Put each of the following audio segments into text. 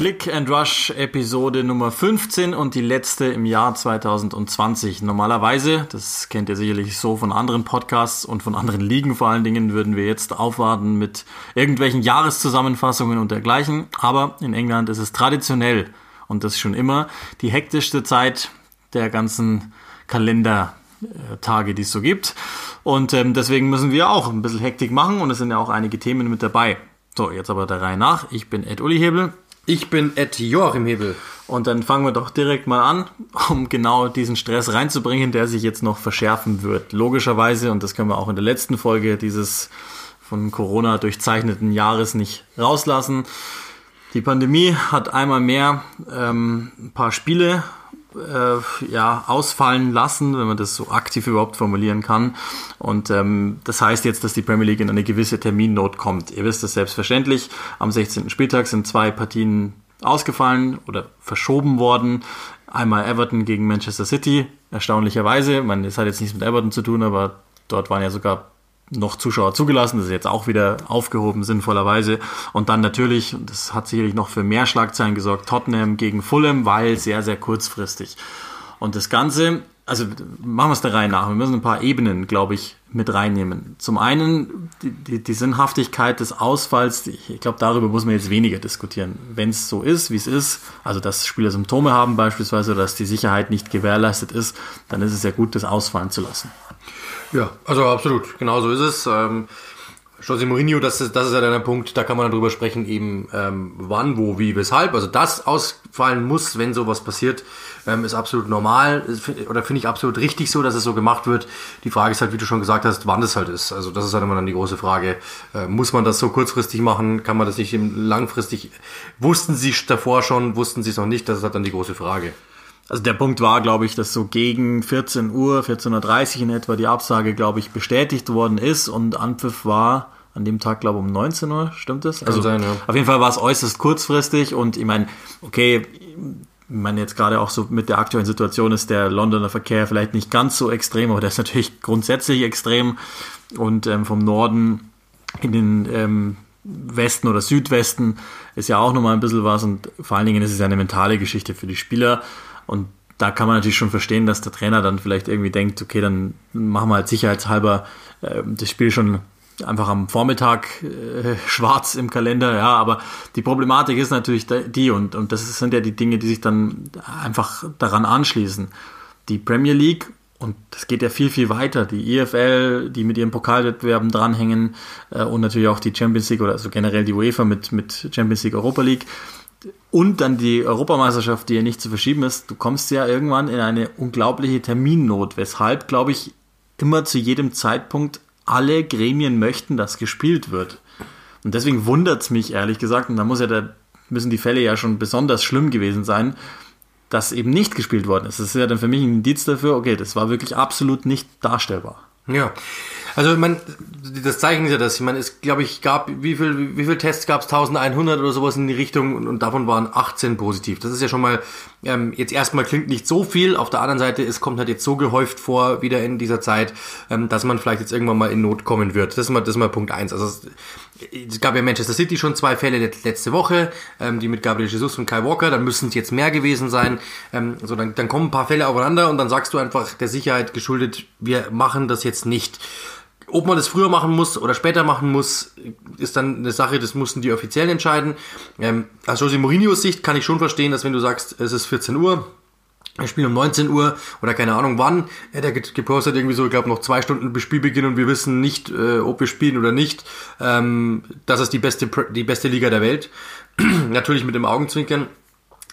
Click and Rush Episode Nummer 15 und die letzte im Jahr 2020. Normalerweise, das kennt ihr sicherlich so von anderen Podcasts und von anderen Ligen vor allen Dingen, würden wir jetzt aufwarten mit irgendwelchen Jahreszusammenfassungen und dergleichen. Aber in England ist es traditionell und das schon immer die hektischste Zeit der ganzen Kalendertage, die es so gibt. Und ähm, deswegen müssen wir auch ein bisschen Hektik machen und es sind ja auch einige Themen mit dabei. So, jetzt aber der Reihe nach. Ich bin Ed Uli Hebel. Ich bin Ed Joachim Hebel. Und dann fangen wir doch direkt mal an, um genau diesen Stress reinzubringen, der sich jetzt noch verschärfen wird. Logischerweise, und das können wir auch in der letzten Folge dieses von Corona durchzeichneten Jahres nicht rauslassen. Die Pandemie hat einmal mehr ähm, ein paar Spiele äh, ja, ausfallen lassen, wenn man das so aktiv überhaupt formulieren kann. Und ähm, das heißt jetzt, dass die Premier League in eine gewisse Terminnot kommt. Ihr wisst das selbstverständlich. Am 16. Spieltag sind zwei Partien ausgefallen oder verschoben worden. Einmal Everton gegen Manchester City, erstaunlicherweise. Man, das hat jetzt nichts mit Everton zu tun, aber dort waren ja sogar noch Zuschauer zugelassen. Das ist jetzt auch wieder aufgehoben, sinnvollerweise. Und dann natürlich, das hat sicherlich noch für mehr Schlagzeilen gesorgt, Tottenham gegen Fulham, weil sehr, sehr kurzfristig. Und das Ganze, also machen wir es der Reihe nach. Wir müssen ein paar Ebenen, glaube ich, mit reinnehmen. Zum einen die, die, die Sinnhaftigkeit des Ausfalls. Ich glaube, darüber muss man jetzt weniger diskutieren. Wenn es so ist, wie es ist, also dass Spieler Symptome haben beispielsweise oder dass die Sicherheit nicht gewährleistet ist, dann ist es ja gut, das ausfallen zu lassen. Ja, also absolut, genau so ist es. Ähm, José Mourinho, das ist, das ist ja dann der Punkt, da kann man dann drüber sprechen, eben ähm, wann, wo, wie, weshalb. Also das ausfallen muss, wenn sowas passiert, ähm, ist absolut normal oder finde ich absolut richtig so, dass es so gemacht wird. Die Frage ist halt, wie du schon gesagt hast, wann das halt ist. Also das ist halt immer dann die große Frage. Äh, muss man das so kurzfristig machen? Kann man das nicht langfristig? Wussten sie davor schon, wussten sie es noch nicht? Das ist halt dann die große Frage. Also der Punkt war, glaube ich, dass so gegen 14 Uhr, 14.30 Uhr in etwa die Absage, glaube ich, bestätigt worden ist und Anpfiff war an dem Tag, glaube ich, um 19 Uhr, stimmt das? Also sein, ja. auf jeden Fall war es äußerst kurzfristig und ich meine, okay, ich meine jetzt gerade auch so mit der aktuellen Situation ist der Londoner Verkehr vielleicht nicht ganz so extrem, aber der ist natürlich grundsätzlich extrem und ähm, vom Norden in den ähm, Westen oder Südwesten ist ja auch nochmal ein bisschen was und vor allen Dingen ist es ja eine mentale Geschichte für die Spieler und da kann man natürlich schon verstehen, dass der Trainer dann vielleicht irgendwie denkt, okay, dann machen wir halt sicherheitshalber äh, das Spiel schon einfach am Vormittag äh, schwarz im Kalender, ja, aber die Problematik ist natürlich die und, und das sind ja die Dinge, die sich dann einfach daran anschließen. Die Premier League und das geht ja viel, viel weiter. Die EFL, die mit ihren Pokalwettbewerben dranhängen äh, und natürlich auch die Champions League oder also generell die UEFA mit, mit Champions League Europa League und dann die Europameisterschaft, die ja nicht zu verschieben ist, du kommst ja irgendwann in eine unglaubliche Terminnot, weshalb, glaube ich, immer zu jedem Zeitpunkt alle Gremien möchten, dass gespielt wird. Und deswegen wundert es mich ehrlich gesagt, und da muss ja der, müssen die Fälle ja schon besonders schlimm gewesen sein, dass eben nicht gespielt worden ist. Das ist ja dann für mich ein Indiz dafür, okay, das war wirklich absolut nicht darstellbar. Ja, also man, das zeichnet ja das. Ich meine, es glaube ich gab, wie viel, wie viel Tests gab es? 1100 oder sowas in die Richtung und, und, davon waren 18 positiv. Das ist ja schon mal, ähm, jetzt erstmal klingt nicht so viel. Auf der anderen Seite, es kommt halt jetzt so gehäuft vor, wieder in dieser Zeit, ähm, dass man vielleicht jetzt irgendwann mal in Not kommen wird. Das ist mal, das ist mal Punkt eins. Also es, es gab ja Manchester City schon zwei Fälle letzte Woche, ähm, die mit Gabriel Jesus und Kai Walker, dann müssen es jetzt mehr gewesen sein. Ähm, so, dann, dann kommen ein paar Fälle aufeinander und dann sagst du einfach der Sicherheit geschuldet, wir machen das jetzt nicht. Ob man das früher machen muss oder später machen muss, ist dann eine Sache, das mussten die offiziell entscheiden. Ähm, aus Jose Mourinhos Sicht kann ich schon verstehen, dass wenn du sagst, es ist 14 Uhr, wir spielen um 19 Uhr oder keine Ahnung wann. Er hat gepostet irgendwie so, ich glaube noch zwei Stunden bis Spielbeginn und wir wissen nicht, äh, ob wir spielen oder nicht. Ähm, das ist die beste, die beste Liga der Welt. Natürlich mit dem Augenzwinkern.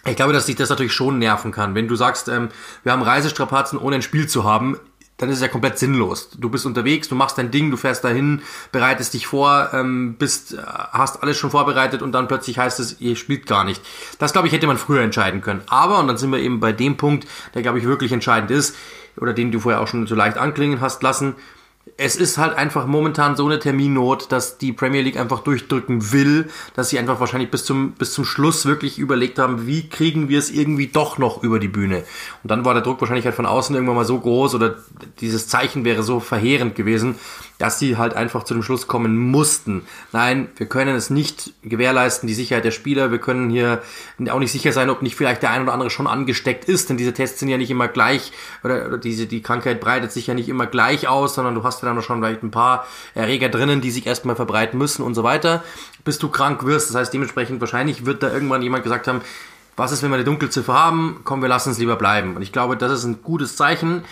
Ich glaube, dass dich das natürlich schon nerven kann. Wenn du sagst, ähm, wir haben Reisestrapazen, ohne ein Spiel zu haben, dann ist es ja komplett sinnlos. Du bist unterwegs, du machst dein Ding, du fährst dahin, bereitest dich vor, ähm, bist, äh, hast alles schon vorbereitet und dann plötzlich heißt es, ihr spielt gar nicht. Das, glaube ich, hätte man früher entscheiden können. Aber, und dann sind wir eben bei dem Punkt, der, glaube ich, wirklich entscheidend ist, oder den du vorher auch schon so leicht anklingen hast lassen, es ist halt einfach momentan so eine Terminnot, dass die Premier League einfach durchdrücken will, dass sie einfach wahrscheinlich bis zum, bis zum Schluss wirklich überlegt haben, wie kriegen wir es irgendwie doch noch über die Bühne. Und dann war der Druck wahrscheinlich halt von außen irgendwann mal so groß oder dieses Zeichen wäre so verheerend gewesen, dass sie halt einfach zu dem Schluss kommen mussten. Nein, wir können es nicht gewährleisten, die Sicherheit der Spieler. Wir können hier auch nicht sicher sein, ob nicht vielleicht der ein oder andere schon angesteckt ist, denn diese Tests sind ja nicht immer gleich oder, oder diese, die Krankheit breitet sich ja nicht immer gleich aus, sondern du hast ja dann schon vielleicht ein paar Erreger drinnen, die sich erstmal verbreiten müssen und so weiter, bis du krank wirst. Das heißt, dementsprechend wahrscheinlich wird da irgendwann jemand gesagt haben, was ist, wenn wir eine Dunkelziffer haben? Komm, wir lassen es lieber bleiben. Und ich glaube, das ist ein gutes Zeichen.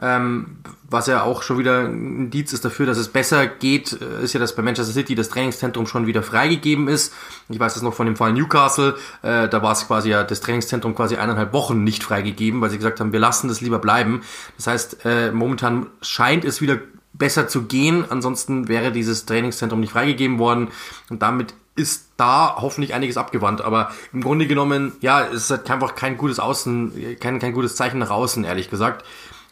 Ähm, was ja auch schon wieder ein Indiz ist dafür, dass es besser geht, äh, ist ja, dass bei Manchester City das Trainingszentrum schon wieder freigegeben ist. Ich weiß das noch von dem Fall Newcastle, äh, da war es quasi ja das Trainingszentrum quasi eineinhalb Wochen nicht freigegeben, weil sie gesagt haben, wir lassen das lieber bleiben. Das heißt, äh, momentan scheint es wieder besser zu gehen, ansonsten wäre dieses Trainingszentrum nicht freigegeben worden und damit ist da hoffentlich einiges abgewandt, aber im Grunde genommen, ja, es ist halt einfach kein gutes Außen, kein, kein gutes Zeichen nach außen, ehrlich gesagt.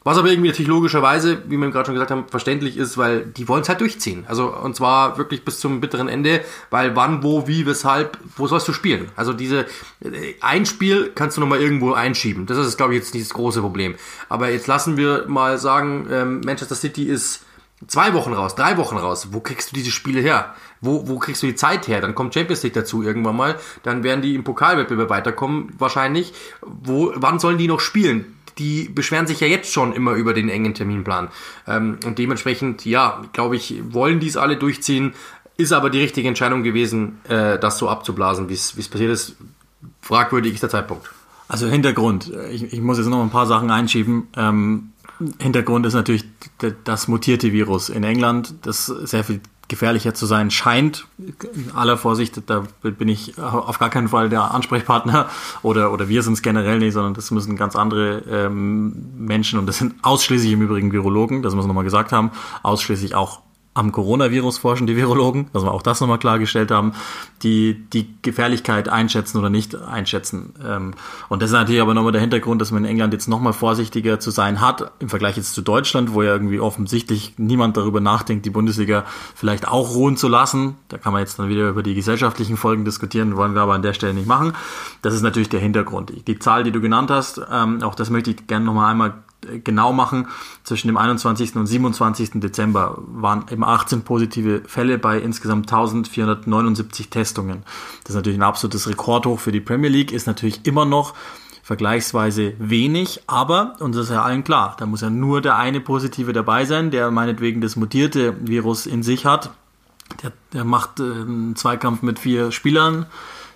Was aber irgendwie natürlich logischerweise, wie wir gerade schon gesagt haben, verständlich ist, weil die wollen es halt durchziehen. Also und zwar wirklich bis zum bitteren Ende, weil wann, wo, wie, weshalb, wo sollst du spielen? Also diese äh, ein Spiel kannst du nochmal irgendwo einschieben. Das ist, glaube ich, jetzt nicht das große Problem. Aber jetzt lassen wir mal sagen, ähm, Manchester City ist zwei Wochen raus, drei Wochen raus. Wo kriegst du diese Spiele her? Wo, wo kriegst du die Zeit her? Dann kommt Champions League dazu irgendwann mal. Dann werden die im Pokalwettbewerb weiterkommen, wahrscheinlich. Wo, wann sollen die noch spielen? Die beschweren sich ja jetzt schon immer über den engen Terminplan. Ähm, und dementsprechend, ja, glaube ich, wollen dies alle durchziehen. Ist aber die richtige Entscheidung gewesen, äh, das so abzublasen, wie es passiert ist. Fragwürdig ist der Zeitpunkt. Also Hintergrund, ich, ich muss jetzt noch ein paar Sachen einschieben. Ähm, Hintergrund ist natürlich das mutierte Virus in England, das sehr viel gefährlicher zu sein scheint. In aller Vorsicht, da bin ich auf gar keinen Fall der Ansprechpartner oder, oder wir sind es generell nicht, sondern das müssen ganz andere ähm, Menschen und das sind ausschließlich im Übrigen Virologen, das müssen wir nochmal gesagt haben, ausschließlich auch am Coronavirus forschen die Virologen, dass wir auch das nochmal klargestellt haben, die die Gefährlichkeit einschätzen oder nicht einschätzen. Ähm, und das ist natürlich aber nochmal der Hintergrund, dass man in England jetzt nochmal vorsichtiger zu sein hat, im Vergleich jetzt zu Deutschland, wo ja irgendwie offensichtlich niemand darüber nachdenkt, die Bundesliga vielleicht auch ruhen zu lassen. Da kann man jetzt dann wieder über die gesellschaftlichen Folgen diskutieren, wollen wir aber an der Stelle nicht machen. Das ist natürlich der Hintergrund. Die Zahl, die du genannt hast, ähm, auch das möchte ich gerne nochmal einmal genau machen, zwischen dem 21. und 27. Dezember waren eben 18 positive Fälle bei insgesamt 1479 Testungen. Das ist natürlich ein absolutes Rekordhoch für die Premier League, ist natürlich immer noch vergleichsweise wenig, aber, und das ist ja allen klar, da muss ja nur der eine Positive dabei sein, der meinetwegen das mutierte Virus in sich hat. Der, der macht äh, einen Zweikampf mit vier Spielern,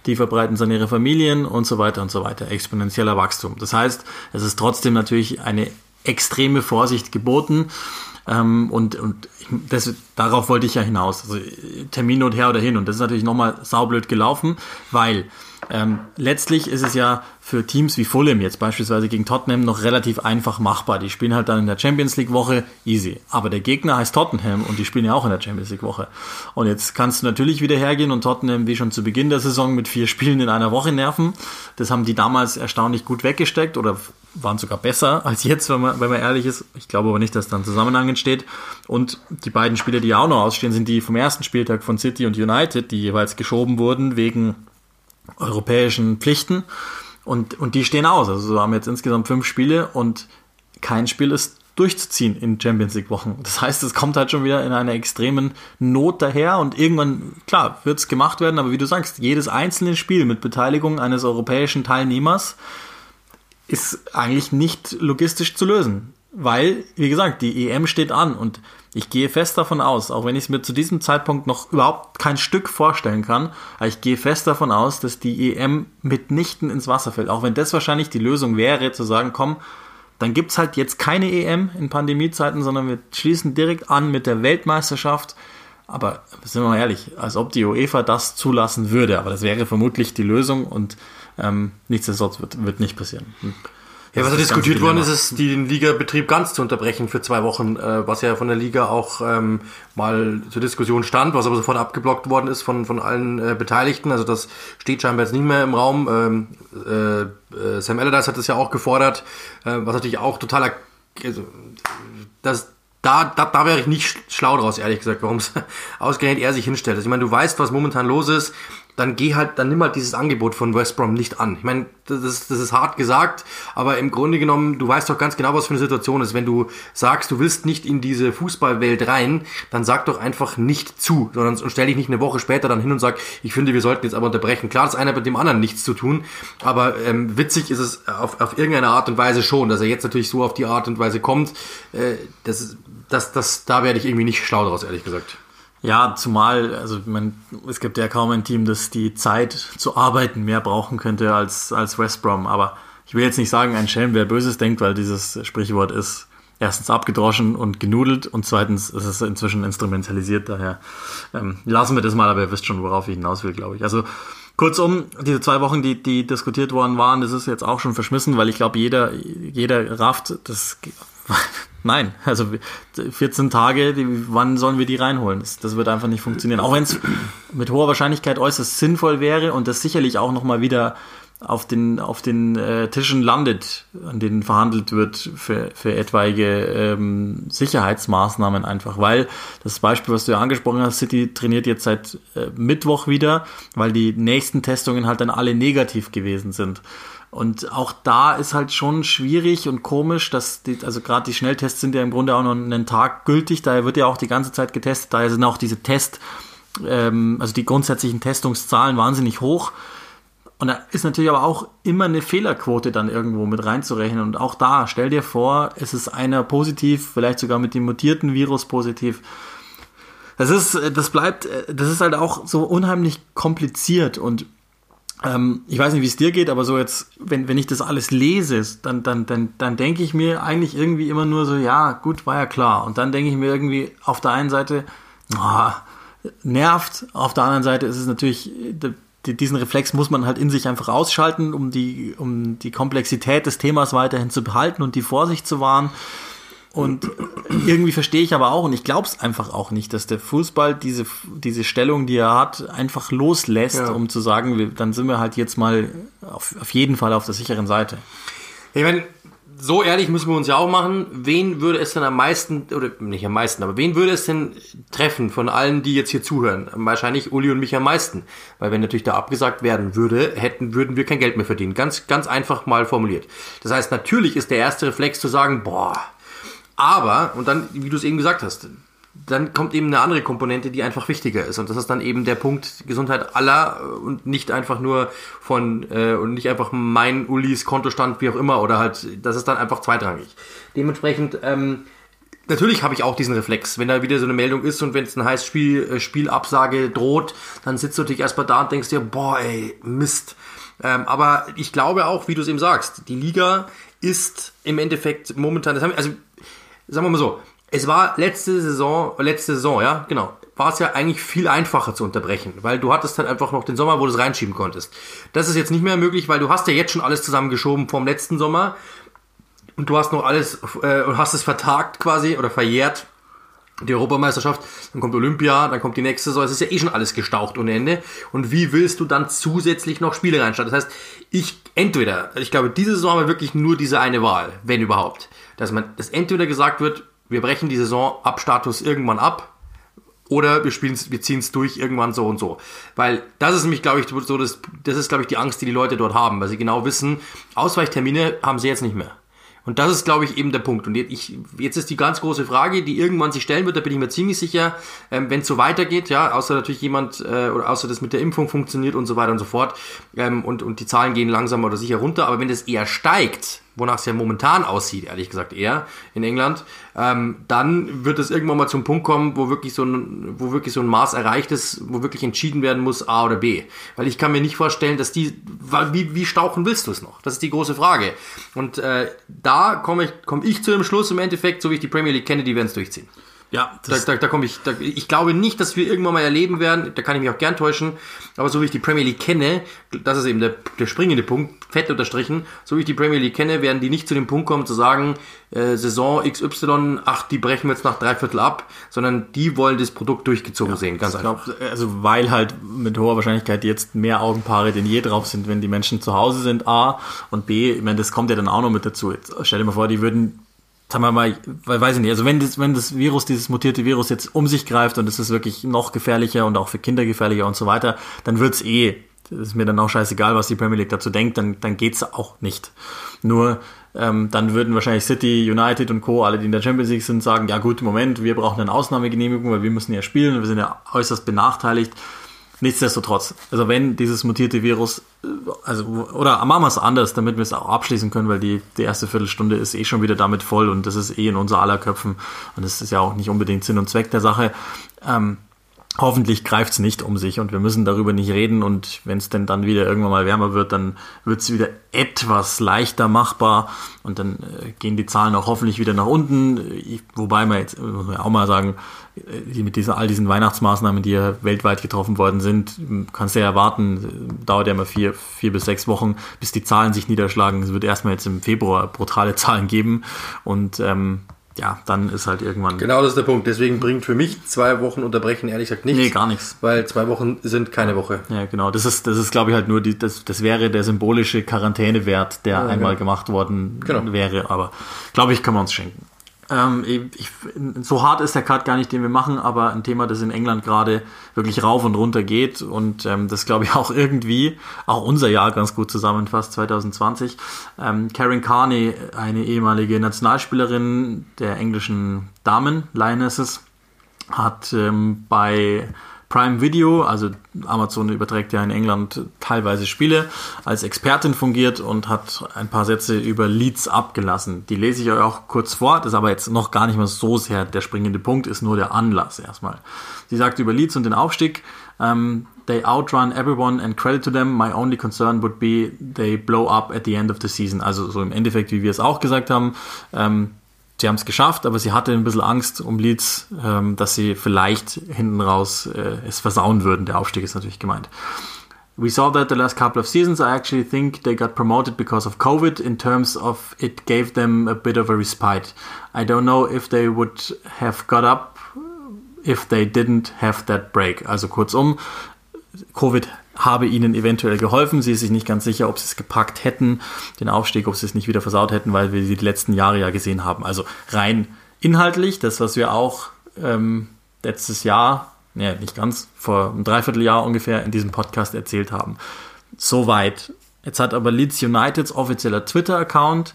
die verbreiten es an ihre Familien und so weiter und so weiter. Exponentieller Wachstum. Das heißt, es ist trotzdem natürlich eine extreme Vorsicht geboten. Ähm, und und das, darauf wollte ich ja hinaus. Also Terminnot her oder hin. Und das ist natürlich nochmal saublöd gelaufen, weil ähm, letztlich ist es ja für Teams wie Fulham jetzt beispielsweise gegen Tottenham noch relativ einfach machbar. Die spielen halt dann in der Champions League Woche easy. Aber der Gegner heißt Tottenham und die spielen ja auch in der Champions League Woche. Und jetzt kannst du natürlich wieder hergehen und Tottenham wie schon zu Beginn der Saison mit vier Spielen in einer Woche nerven. Das haben die damals erstaunlich gut weggesteckt oder waren sogar besser als jetzt, wenn man, wenn man ehrlich ist. Ich glaube aber nicht, dass da ein Zusammenhang entsteht. Und die beiden Spiele, die ja auch noch ausstehen, sind die vom ersten Spieltag von City und United, die jeweils geschoben wurden wegen europäischen Pflichten. Und, und die stehen aus. Also wir haben jetzt insgesamt fünf Spiele und kein Spiel ist durchzuziehen in Champions League Wochen. Das heißt, es kommt halt schon wieder in einer extremen Not daher und irgendwann, klar, wird es gemacht werden, aber wie du sagst, jedes einzelne Spiel mit Beteiligung eines europäischen Teilnehmers ist eigentlich nicht logistisch zu lösen. Weil, wie gesagt, die EM steht an und ich gehe fest davon aus, auch wenn ich es mir zu diesem Zeitpunkt noch überhaupt kein Stück vorstellen kann, aber ich gehe fest davon aus, dass die EM mitnichten ins Wasser fällt. Auch wenn das wahrscheinlich die Lösung wäre, zu sagen, komm, dann gibt es halt jetzt keine EM in Pandemiezeiten, sondern wir schließen direkt an mit der Weltmeisterschaft. Aber sind wir mal ehrlich, als ob die UEFA das zulassen würde. Aber das wäre vermutlich die Lösung und ähm, nichtsdestotrotz wird, wird nicht passieren. Ja, was ja diskutiert worden ist, ist, den Ligabetrieb ganz zu unterbrechen für zwei Wochen, äh, was ja von der Liga auch ähm, mal zur Diskussion stand, was aber sofort abgeblockt worden ist von, von allen äh, Beteiligten. Also das steht scheinbar jetzt nicht mehr im Raum. Ähm, äh, äh Sam Allardyce hat das ja auch gefordert, äh, was natürlich auch totaler, also, das da, da, da wäre ich nicht schlau draus, ehrlich gesagt, warum es ausgerechnet er sich hinstellt. Also ich meine, du weißt, was momentan los ist dann geh halt, dann nimm halt dieses Angebot von West Brom nicht an. Ich meine, das das ist hart gesagt, aber im Grunde genommen, du weißt doch ganz genau, was für eine Situation ist. Wenn du sagst, du willst nicht in diese Fußballwelt rein, dann sag doch einfach nicht zu, sondern und stell dich nicht eine Woche später dann hin und sag, ich finde, wir sollten jetzt aber unterbrechen. Klar, das eine hat mit dem anderen nichts zu tun, aber ähm, witzig ist es auf, auf irgendeine Art und Weise schon, dass er jetzt natürlich so auf die Art und Weise kommt. Äh, das, das, das, da werde ich irgendwie nicht schlau draus, ehrlich gesagt. Ja, zumal, also man, es gibt ja kaum ein Team, das die Zeit zu arbeiten mehr brauchen könnte als, als West Brom. Aber ich will jetzt nicht sagen, ein Schelm, wer Böses denkt, weil dieses Sprichwort ist erstens abgedroschen und genudelt und zweitens ist es inzwischen instrumentalisiert. Daher ähm, lassen wir das mal, aber ihr wisst schon, worauf ich hinaus will, glaube ich. Also kurzum, diese zwei Wochen, die, die diskutiert worden waren, das ist jetzt auch schon verschmissen, weil ich glaube, jeder, jeder rafft, das Nein, also 14 Tage, die, wann sollen wir die reinholen? Das, das wird einfach nicht funktionieren. Auch wenn es mit hoher Wahrscheinlichkeit äußerst sinnvoll wäre und das sicherlich auch nochmal wieder auf den, auf den äh, Tischen landet, an denen verhandelt wird für, für etwaige ähm, Sicherheitsmaßnahmen einfach. Weil das Beispiel, was du ja angesprochen hast, City trainiert jetzt seit äh, Mittwoch wieder, weil die nächsten Testungen halt dann alle negativ gewesen sind. Und auch da ist halt schon schwierig und komisch, dass die, also gerade die Schnelltests sind ja im Grunde auch noch einen Tag gültig, daher wird ja auch die ganze Zeit getestet, daher sind auch diese Test, ähm, also die grundsätzlichen Testungszahlen wahnsinnig hoch. Und da ist natürlich aber auch immer eine Fehlerquote dann irgendwo mit reinzurechnen. Und auch da, stell dir vor, es ist einer positiv, vielleicht sogar mit dem mutierten Virus positiv. Das ist, das bleibt, das ist halt auch so unheimlich kompliziert und ähm, ich weiß nicht, wie es dir geht, aber so jetzt, wenn, wenn ich das alles lese, dann, dann, dann, dann denke ich mir eigentlich irgendwie immer nur so, ja, gut, war ja klar. Und dann denke ich mir irgendwie auf der einen Seite, oh, nervt, auf der anderen Seite ist es natürlich, diesen Reflex muss man halt in sich einfach ausschalten, um die, um die Komplexität des Themas weiterhin zu behalten und die Vorsicht zu wahren. Und irgendwie verstehe ich aber auch, und ich glaube es einfach auch nicht, dass der Fußball diese, diese Stellung, die er hat, einfach loslässt, ja. um zu sagen, dann sind wir halt jetzt mal auf, auf jeden Fall auf der sicheren Seite. Ich meine, so ehrlich müssen wir uns ja auch machen. Wen würde es denn am meisten, oder nicht am meisten, aber wen würde es denn treffen von allen, die jetzt hier zuhören? Wahrscheinlich Uli und mich am meisten. Weil wenn natürlich da abgesagt werden würde, hätten, würden wir kein Geld mehr verdienen. Ganz, ganz einfach mal formuliert. Das heißt, natürlich ist der erste Reflex zu sagen, boah, aber, und dann, wie du es eben gesagt hast, dann kommt eben eine andere Komponente, die einfach wichtiger ist. Und das ist dann eben der Punkt Gesundheit aller und nicht einfach nur von, äh, und nicht einfach mein Ulis Kontostand, wie auch immer, oder halt, das ist dann einfach zweitrangig. Dementsprechend, ähm, natürlich habe ich auch diesen Reflex. Wenn da wieder so eine Meldung ist und wenn es ein heißes Spiel, äh, Spielabsage droht, dann sitzt du natürlich erstmal da und denkst dir, boah, ey, Mist. Ähm, aber ich glaube auch, wie du es eben sagst, die Liga ist im Endeffekt momentan, das haben, also sagen wir mal so, es war letzte Saison, letzte Saison, ja, genau, war es ja eigentlich viel einfacher zu unterbrechen, weil du hattest halt einfach noch den Sommer, wo du es reinschieben konntest. Das ist jetzt nicht mehr möglich, weil du hast ja jetzt schon alles zusammengeschoben vom letzten Sommer und du hast noch alles äh, und hast es vertagt quasi oder verjährt. Die Europameisterschaft, dann kommt Olympia, dann kommt die nächste Saison, es ist ja eh schon alles gestaucht ohne Ende. Und wie willst du dann zusätzlich noch Spiele reinstarten? Das heißt, ich entweder, ich glaube, diese Saison haben wir wirklich nur diese eine Wahl, wenn überhaupt dass man, dass entweder gesagt wird, wir brechen die Saison ab Status irgendwann ab, oder wir spielen wir ziehen es durch irgendwann so und so. Weil das ist nämlich, glaube ich, so das, das ist, glaube ich, die Angst, die die Leute dort haben, weil sie genau wissen, Ausweichtermine haben sie jetzt nicht mehr. Und das ist, glaube ich, eben der Punkt. Und ich, jetzt ist die ganz große Frage, die irgendwann sich stellen wird, da bin ich mir ziemlich sicher, ähm, wenn es so weitergeht, ja, außer natürlich jemand, äh, oder außer das mit der Impfung funktioniert und so weiter und so fort, ähm, und, und die Zahlen gehen langsam oder sicher runter, aber wenn das eher steigt, wonach es ja momentan aussieht, ehrlich gesagt eher in England, ähm, dann wird es irgendwann mal zum Punkt kommen, wo wirklich so ein, wo wirklich so ein Maß erreicht ist, wo wirklich entschieden werden muss, A oder B. Weil ich kann mir nicht vorstellen, dass die, wie, wie stauchen willst du es noch? Das ist die große Frage. Und äh, da komme ich, komm ich zu dem Schluss im Endeffekt, so wie ich die Premier League kenne, die werden es durchziehen. Ja, da, da, da komme ich. Da, ich glaube nicht, dass wir irgendwann mal erleben werden, da kann ich mich auch gern täuschen, aber so wie ich die Premier League kenne, das ist eben der, der springende Punkt, fett unterstrichen, so wie ich die Premier League kenne, werden die nicht zu dem Punkt kommen zu sagen, äh, Saison XY, ach, die brechen wir jetzt nach drei Viertel ab, sondern die wollen das Produkt durchgezogen ja, sehen, ganz einfach. Glaub, also weil halt mit hoher Wahrscheinlichkeit jetzt mehr Augenpaare denn je drauf sind, wenn die Menschen zu Hause sind, A und B, ich meine, das kommt ja dann auch noch mit dazu. Jetzt stell dir mal vor, die würden sagen wir mal, weiß ich nicht, also wenn das, wenn das Virus, dieses mutierte Virus jetzt um sich greift und es ist wirklich noch gefährlicher und auch für Kinder gefährlicher und so weiter, dann wird's eh, ist mir dann auch scheißegal, was die Premier League dazu denkt, dann, dann geht's auch nicht. Nur, ähm, dann würden wahrscheinlich City, United und Co., alle, die in der Champions League sind, sagen, ja gut, Moment, wir brauchen eine Ausnahmegenehmigung, weil wir müssen ja spielen und wir sind ja äußerst benachteiligt. Nichtsdestotrotz, also wenn dieses mutierte Virus, äh, also, oder machen wir es anders, damit wir es auch abschließen können, weil die, die erste Viertelstunde ist eh schon wieder damit voll und das ist eh in unser aller Köpfen und das ist ja auch nicht unbedingt Sinn und Zweck der Sache. Ähm, hoffentlich greift es nicht um sich und wir müssen darüber nicht reden und wenn es denn dann wieder irgendwann mal wärmer wird, dann wird es wieder etwas leichter machbar und dann äh, gehen die Zahlen auch hoffentlich wieder nach unten. Ich, wobei man jetzt muss man auch mal sagen, äh, mit diesen, all diesen Weihnachtsmaßnahmen, die ja weltweit getroffen worden sind, kannst du ja erwarten, dauert ja immer vier, vier bis sechs Wochen, bis die Zahlen sich niederschlagen. Es wird erstmal jetzt im Februar brutale Zahlen geben und ähm, ja, dann ist halt irgendwann. Genau, das ist der Punkt. Deswegen bringt für mich zwei Wochen Unterbrechen ehrlich gesagt nichts. Nee, gar nichts. Weil zwei Wochen sind keine Woche. Ja, genau. Das ist, das ist, glaube ich, halt nur die, das, das wäre der symbolische Quarantänewert, der ja, einmal genau. gemacht worden genau. wäre. Aber glaube ich, können wir uns schenken. Ähm, ich, so hart ist der Cut gar nicht, den wir machen, aber ein Thema, das in England gerade wirklich rauf und runter geht und ähm, das glaube ich auch irgendwie auch unser Jahr ganz gut zusammenfasst, 2020. Ähm, Karen Carney, eine ehemalige Nationalspielerin der englischen Damen, Lionesses, hat ähm, bei Prime Video, also Amazon überträgt ja in England teilweise Spiele, als Expertin fungiert und hat ein paar Sätze über Leads abgelassen. Die lese ich euch auch kurz vor, das ist aber jetzt noch gar nicht mal so sehr der springende Punkt, ist nur der Anlass erstmal. Sie sagt über Leads und den Aufstieg, um, ähm, they outrun everyone and credit to them. My only concern would be they blow up at the end of the season. Also so im Endeffekt, wie wir es auch gesagt haben, ähm, sie haben es geschafft, aber sie hatte ein bisschen Angst um Leeds, ähm, dass sie vielleicht hinten raus äh, es versauen würden. Der Aufstieg ist natürlich gemeint. We saw that the last couple of seasons. I actually think they got promoted because of COVID in terms of it gave them a bit of a respite. I don't know if they would have got up if they didn't have that break. Also kurzum, Covid habe ihnen eventuell geholfen. Sie ist sich nicht ganz sicher, ob sie es gepackt hätten, den Aufstieg, ob sie es nicht wieder versaut hätten, weil wir sie die letzten Jahre ja gesehen haben. Also rein inhaltlich, das, was wir auch ähm, letztes Jahr, ne, nicht ganz, vor einem Dreivierteljahr ungefähr in diesem Podcast erzählt haben. Soweit. Jetzt hat aber Leeds Uniteds offizieller Twitter-Account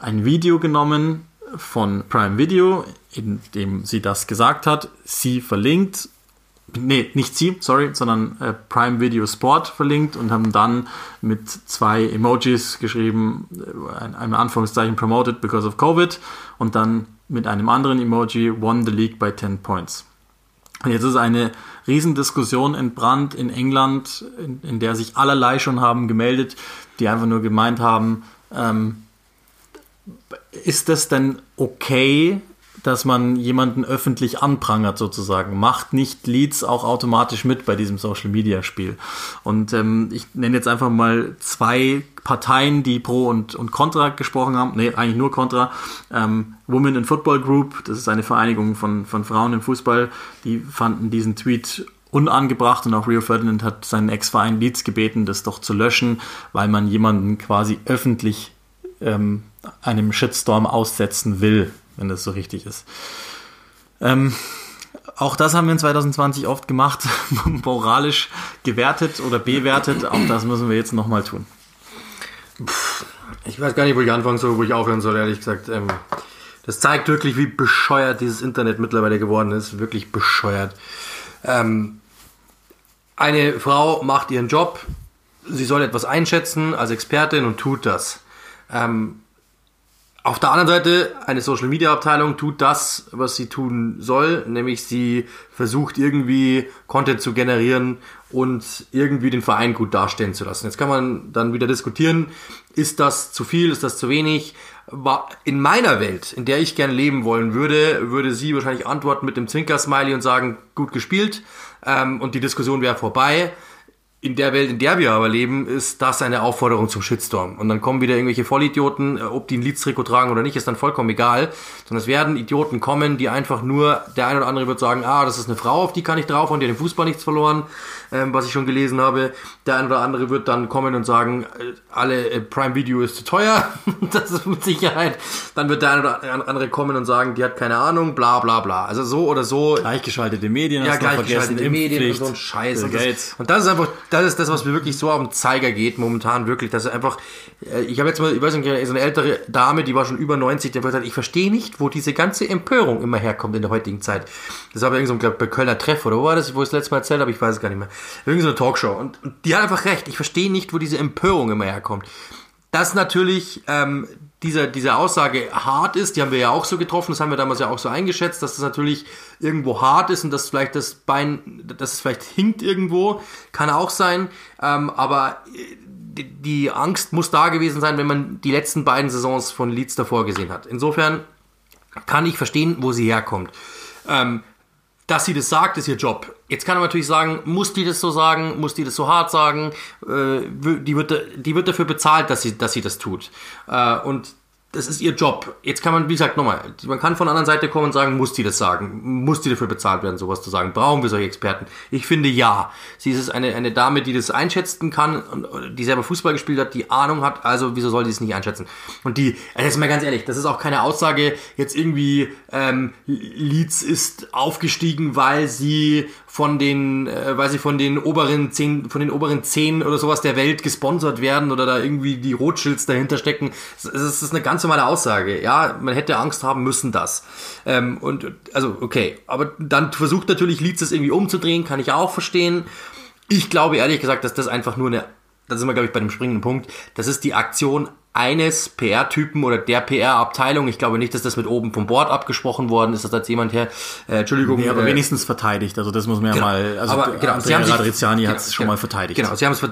ein Video genommen von Prime Video, in dem sie das gesagt hat. Sie verlinkt nee, nicht sie, sorry, sondern äh, Prime Video Sport verlinkt und haben dann mit zwei Emojis geschrieben, äh, ein, ein Anführungszeichen promoted because of Covid und dann mit einem anderen Emoji won the league by 10 points. Und jetzt ist eine Riesendiskussion entbrannt in England, in, in der sich allerlei schon haben gemeldet, die einfach nur gemeint haben, ähm, ist das denn okay, dass man jemanden öffentlich anprangert sozusagen. Macht nicht Leads auch automatisch mit bei diesem Social Media Spiel. Und ähm, ich nenne jetzt einfach mal zwei Parteien, die pro und, und contra gesprochen haben. Nee, eigentlich nur contra. Ähm, Women in Football Group, das ist eine Vereinigung von, von Frauen im Fußball, die fanden diesen Tweet unangebracht und auch Rio Ferdinand hat seinen Ex-Verein Leeds gebeten, das doch zu löschen, weil man jemanden quasi öffentlich ähm, einem Shitstorm aussetzen will wenn das so richtig ist. Ähm, auch das haben wir in 2020 oft gemacht, moralisch gewertet oder bewertet. Auch das müssen wir jetzt nochmal tun. Ich weiß gar nicht, wo ich anfangen soll, wo ich aufhören soll, ehrlich gesagt. Ähm, das zeigt wirklich, wie bescheuert dieses Internet mittlerweile geworden ist. Wirklich bescheuert. Ähm, eine Frau macht ihren Job, sie soll etwas einschätzen als Expertin und tut das. Ähm, auf der anderen Seite, eine Social Media Abteilung tut das, was sie tun soll, nämlich sie versucht irgendwie Content zu generieren und irgendwie den Verein gut dastehen zu lassen. Jetzt kann man dann wieder diskutieren, ist das zu viel, ist das zu wenig? In meiner Welt, in der ich gerne leben wollen würde, würde sie wahrscheinlich antworten mit dem Zwinker-Smiley und sagen, gut gespielt ähm, und die Diskussion wäre vorbei in der Welt, in der wir aber leben, ist das eine Aufforderung zum Shitstorm. Und dann kommen wieder irgendwelche Vollidioten, äh, ob die ein Leeds-Trikot tragen oder nicht, ist dann vollkommen egal. Sondern es werden Idioten kommen, die einfach nur, der eine oder andere wird sagen, ah, das ist eine Frau, auf die kann ich drauf und die hat im Fußball nichts verloren, ähm, was ich schon gelesen habe. Der eine oder andere wird dann kommen und sagen, äh, alle äh, Prime Video ist zu teuer. das ist mit Sicherheit. Dann wird der eine oder andere kommen und sagen, die hat keine Ahnung, bla bla bla. Also so oder so. Gleichgeschaltete Medien, ja, gleichgeschaltete Medien und so ein Scheiß. Und das, und das ist einfach das ist das, was mir wirklich so auf den Zeiger geht, momentan wirklich, dass er einfach, äh, ich habe jetzt mal, ich weiß nicht, so eine ältere Dame, die war schon über 90, die hat gesagt, ich verstehe nicht, wo diese ganze Empörung immer herkommt in der heutigen Zeit. Das war irgendwie so, glaube bei Kölner Treff, oder wo war das, wo ich das letzte Mal erzählt habe, ich weiß es gar nicht mehr. Irgendwie so eine Talkshow. Und, und die hat einfach recht, ich verstehe nicht, wo diese Empörung immer herkommt. Das natürlich ähm, dieser, diese Aussage hart ist, die haben wir ja auch so getroffen, das haben wir damals ja auch so eingeschätzt, dass das natürlich irgendwo hart ist und dass vielleicht das Bein, dass es vielleicht hinkt irgendwo, kann auch sein, ähm, aber äh, die Angst muss da gewesen sein, wenn man die letzten beiden Saisons von Leeds davor gesehen hat. Insofern kann ich verstehen, wo sie herkommt. Ähm, dass sie das sagt, ist ihr Job. Jetzt kann man natürlich sagen, muss die das so sagen, muss die das so hart sagen, äh, die, wird, die wird dafür bezahlt, dass sie, dass sie das tut. Äh, und das ist ihr Job. Jetzt kann man, wie gesagt, nochmal, man kann von der anderen Seite kommen und sagen, muss die das sagen? Muss die dafür bezahlt werden, sowas zu sagen? Brauchen wir solche Experten? Ich finde ja. Sie ist eine, eine Dame, die das einschätzen kann, und die selber Fußball gespielt hat, die Ahnung hat, also wieso soll die es nicht einschätzen? Und die, das ist mal ganz ehrlich, das ist auch keine Aussage, jetzt irgendwie, ähm, Leeds ist aufgestiegen, weil sie von den, äh, weil sie von den oberen zehn, von den oberen zehn oder sowas der Welt gesponsert werden oder da irgendwie die Rothschilds dahinter stecken. Es ist eine ganz normale Aussage. Ja, man hätte Angst haben müssen, das. Ähm, und also okay, aber dann versucht natürlich Leeds das irgendwie umzudrehen, kann ich auch verstehen. Ich glaube ehrlich gesagt, dass das einfach nur eine, da sind wir glaube ich bei dem springenden Punkt. Das ist die Aktion eines PR-Typen oder der PR-Abteilung. Ich glaube nicht, dass das mit oben vom Board abgesprochen worden ist, dass jetzt jemand her, äh, Entschuldigung. Nee, aber äh, wenigstens verteidigt. Also das muss man genau, ja mal, also aber, genau, Andrea Radriziani hat es schon genau, mal verteidigt. Genau, sie haben es,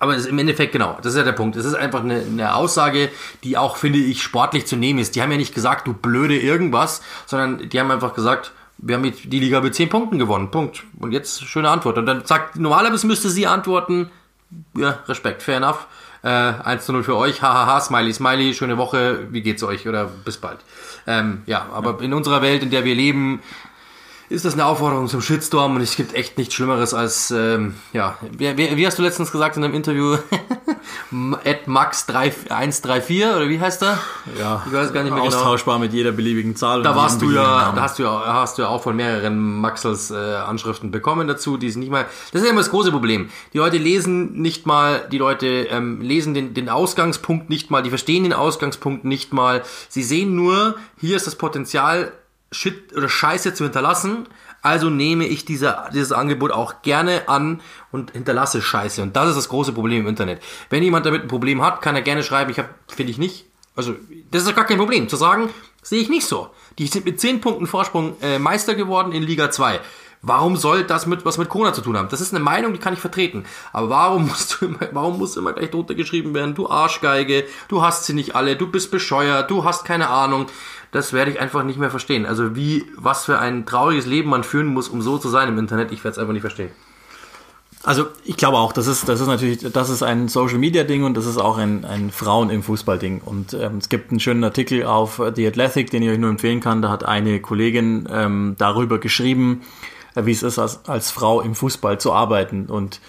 aber im Endeffekt genau, das ist ja der Punkt. Es ist einfach eine, eine Aussage, die auch, finde ich, sportlich zu nehmen ist. Die haben ja nicht gesagt, du blöde irgendwas, sondern die haben einfach gesagt, wir haben die Liga mit 10 Punkten gewonnen. Punkt. Und jetzt schöne Antwort. Und dann sagt, normalerweise müsste sie antworten, ja, Respekt, fair enough. Äh, 1 zu 0 für euch, hahaha, Smiley, Smiley, schöne Woche, wie geht's euch? Oder bis bald. Ähm, ja, aber in unserer Welt, in der wir leben, ist das eine Aufforderung zum Shitstorm und es gibt echt nichts Schlimmeres als, ähm, ja, wie, wie, hast du letztens gesagt in einem Interview? At Max 134 oder wie heißt er? Ja, ich weiß gar nicht mehr genau. austauschbar genau. mit jeder beliebigen Zahl. Da warst du ja, da hast du ja, hast du ja auch von mehreren Maxels äh, Anschriften bekommen dazu, die sind nicht mal, das ist ja immer das große Problem. Die Leute lesen nicht mal, die Leute ähm, lesen den, den Ausgangspunkt nicht mal, die verstehen den Ausgangspunkt nicht mal. Sie sehen nur, hier ist das Potenzial, Shit oder Scheiße zu hinterlassen. Also nehme ich diese, dieses Angebot auch gerne an und hinterlasse Scheiße. Und das ist das große Problem im Internet. Wenn jemand damit ein Problem hat, kann er gerne schreiben, ich habe, finde ich nicht. Also, das ist gar kein Problem. Zu sagen, sehe ich nicht so. Die sind mit 10 Punkten Vorsprung äh, Meister geworden in Liga 2. Warum soll das mit was mit Corona zu tun haben? Das ist eine Meinung, die kann ich vertreten. Aber warum musst du immer, warum muss immer gleich drunter geschrieben werden, du Arschgeige, du hast sie nicht alle, du bist bescheuert, du hast keine Ahnung das werde ich einfach nicht mehr verstehen. Also wie, was für ein trauriges Leben man führen muss, um so zu sein im Internet, ich werde es einfach nicht verstehen. Also ich glaube auch, das ist, das ist natürlich, das ist ein Social Media Ding und das ist auch ein, ein Frauen im Fußball Ding. Und ähm, es gibt einen schönen Artikel auf The Athletic, den ich euch nur empfehlen kann. Da hat eine Kollegin ähm, darüber geschrieben, äh, wie es ist, als, als Frau im Fußball zu arbeiten. Und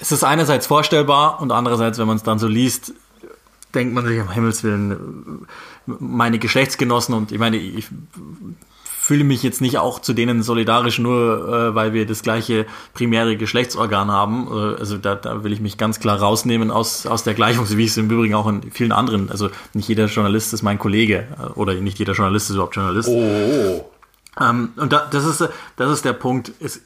es ist einerseits vorstellbar und andererseits, wenn man es dann so liest, denkt man sich, um Himmels Willen, meine Geschlechtsgenossen und ich meine, ich fühle mich jetzt nicht auch zu denen solidarisch, nur äh, weil wir das gleiche primäre Geschlechtsorgan haben. Äh, also da, da will ich mich ganz klar rausnehmen aus, aus der Gleichung, so wie ich es im Übrigen auch in vielen anderen, also nicht jeder Journalist ist mein Kollege äh, oder nicht jeder Journalist ist überhaupt Journalist. Oh. Ähm, und da, das, ist, das ist der Punkt. Es,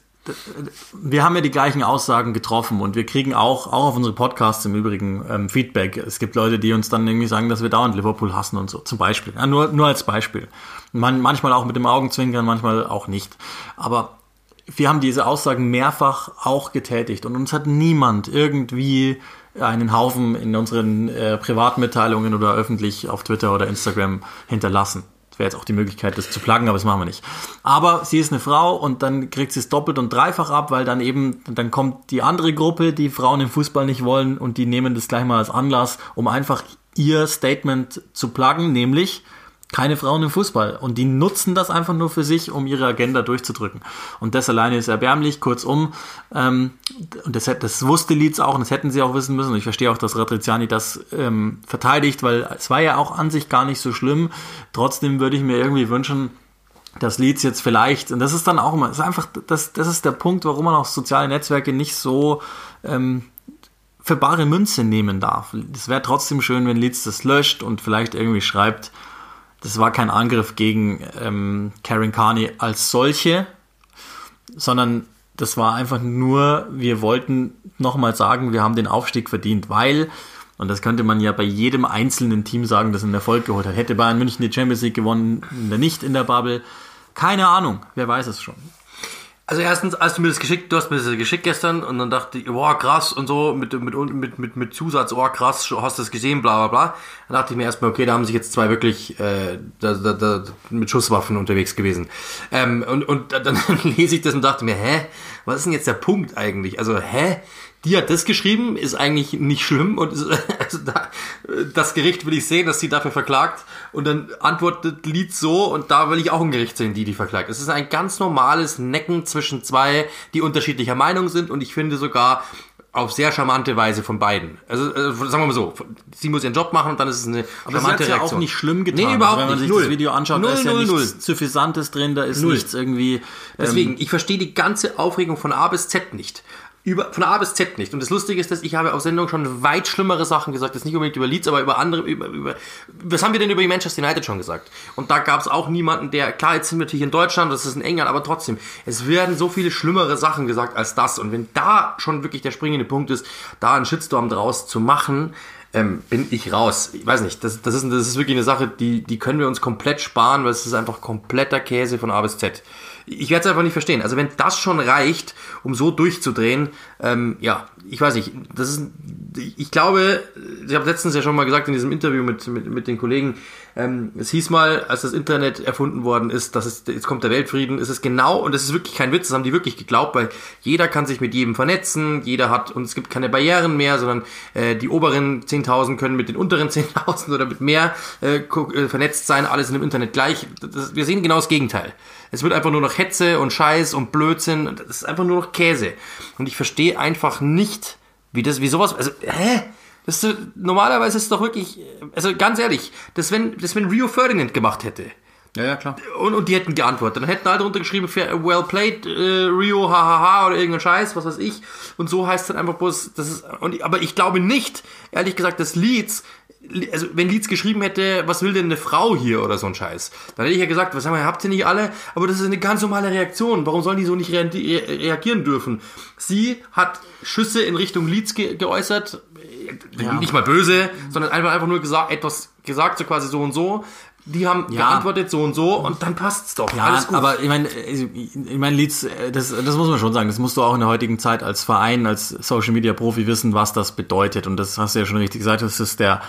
wir haben ja die gleichen Aussagen getroffen und wir kriegen auch, auch auf unsere Podcasts im Übrigen ähm, Feedback. Es gibt Leute, die uns dann irgendwie sagen, dass wir dauernd Liverpool hassen und so, zum Beispiel. Ja, nur, nur als Beispiel. Man, manchmal auch mit dem Augenzwinkern, manchmal auch nicht. Aber wir haben diese Aussagen mehrfach auch getätigt und uns hat niemand irgendwie einen Haufen in unseren äh, Privatmitteilungen oder öffentlich auf Twitter oder Instagram hinterlassen. Wäre jetzt auch die Möglichkeit, das zu pluggen, aber das machen wir nicht. Aber sie ist eine Frau und dann kriegt sie es doppelt und dreifach ab, weil dann eben, dann kommt die andere Gruppe, die Frauen im Fußball nicht wollen und die nehmen das gleich mal als Anlass, um einfach ihr Statement zu pluggen, nämlich keine Frauen im Fußball. Und die nutzen das einfach nur für sich, um ihre Agenda durchzudrücken. Und das alleine ist erbärmlich. Kurzum, ähm, und das, das wusste Leeds auch und das hätten sie auch wissen müssen. Und ich verstehe auch, dass Ratriziani das ähm, verteidigt, weil es war ja auch an sich gar nicht so schlimm. Trotzdem würde ich mir irgendwie wünschen, dass Leeds jetzt vielleicht, und das ist dann auch immer, das ist einfach, das, das ist der Punkt, warum man auch soziale Netzwerke nicht so ähm, für bare Münze nehmen darf. Es wäre trotzdem schön, wenn Leeds das löscht und vielleicht irgendwie schreibt, das war kein Angriff gegen ähm, Karen Carney als solche, sondern das war einfach nur, wir wollten nochmal sagen, wir haben den Aufstieg verdient, weil, und das könnte man ja bei jedem einzelnen Team sagen, das einen Erfolg geholt hat. Hätte Bayern München die Champions League gewonnen, nicht in der Bubble? Keine Ahnung, wer weiß es schon. Also erstens, als du mir das geschickt, du hast mir das geschickt gestern und dann dachte ich, boah, krass und so, mit, mit, mit, mit, mit Zusatz, oh krass, hast du das gesehen, bla bla bla. Dann dachte ich mir erstmal, okay, da haben sich jetzt zwei wirklich äh, da, da, da, mit Schusswaffen unterwegs gewesen. Ähm, und, und dann lese ich das und dachte mir, hä, was ist denn jetzt der Punkt eigentlich? Also, hä? Die hat das geschrieben, ist eigentlich nicht schlimm und ist, also da, das Gericht will ich sehen, dass sie dafür verklagt und dann antwortet Lied so und da will ich auch ein Gericht sehen, die die verklagt. Es ist ein ganz normales Necken zwischen zwei, die unterschiedlicher Meinung sind und ich finde sogar auf sehr charmante Weise von beiden. Also, also sagen wir mal so, sie muss ihren Job machen und dann ist es eine Aber charmante sie Reaktion. ja auch nicht schlimm getan. Nee, überhaupt also, wenn man nicht. sich null. das Video anschaut, null, da ist null, ja nichts null. Suffisantes drin, da ist null. nichts irgendwie... Deswegen, ähm, ich verstehe die ganze Aufregung von A bis Z nicht über, von A bis Z nicht. Und das Lustige ist, dass ich habe auf Sendung schon weit schlimmere Sachen gesagt, jetzt nicht unbedingt über Leeds, aber über andere, über, über, was haben wir denn über die Manchester United schon gesagt? Und da gab es auch niemanden, der, klar, jetzt sind wir natürlich in Deutschland, das ist in England, aber trotzdem, es werden so viele schlimmere Sachen gesagt als das. Und wenn da schon wirklich der springende Punkt ist, da einen Shitstorm draus zu machen, ähm, bin ich raus. Ich weiß nicht, das, das, ist, das ist wirklich eine Sache, die, die können wir uns komplett sparen, weil es ist einfach kompletter Käse von A bis Z. Ich werde es einfach nicht verstehen. Also wenn das schon reicht, um so durchzudrehen, ähm, ja, ich weiß nicht. Das ist, ich glaube, ich habe letztens ja schon mal gesagt in diesem Interview mit, mit, mit den Kollegen, ähm, es hieß mal, als das Internet erfunden worden ist, dass es, jetzt kommt der Weltfrieden, ist es genau, und das ist wirklich kein Witz, das haben die wirklich geglaubt, weil jeder kann sich mit jedem vernetzen, jeder hat, und es gibt keine Barrieren mehr, sondern äh, die oberen 10.000 können mit den unteren 10.000 oder mit mehr äh, äh, vernetzt sein, alles in dem Internet gleich. Das, wir sehen genau das Gegenteil. Es wird einfach nur noch Hetze und Scheiß und Blödsinn. Das ist einfach nur noch Käse. Und ich verstehe einfach nicht, wie das, wie sowas, also, hä? Das ist, normalerweise ist es doch wirklich, also ganz ehrlich, das wenn, das wenn Rio Ferdinand gemacht hätte. Ja, ja, klar. Und, und die hätten geantwortet. Dann hätten alle drunter geschrieben, well played, äh, Rio, hahaha, oder irgendein Scheiß, was weiß ich. Und so heißt es dann einfach bloß, das ist, und, aber ich glaube nicht, ehrlich gesagt, dass Leeds also wenn Leeds geschrieben hätte, was will denn eine Frau hier oder so ein Scheiß, dann hätte ich ja gesagt, was haben wir, habt ihr nicht alle? Aber das ist eine ganz normale Reaktion. Warum sollen die so nicht rea reagieren dürfen? Sie hat Schüsse in Richtung Leeds ge geäußert, ja. nicht mal böse, sondern einfach, einfach nur gesagt, etwas gesagt, so quasi so und so. Die haben ja. geantwortet so und so und dann passt's doch. Ja, aber ich meine, ich meine, Leeds, das, das muss man schon sagen. Das musst du auch in der heutigen Zeit als Verein, als Social Media Profi wissen, was das bedeutet. Und das hast du ja schon richtig gesagt. Das ist der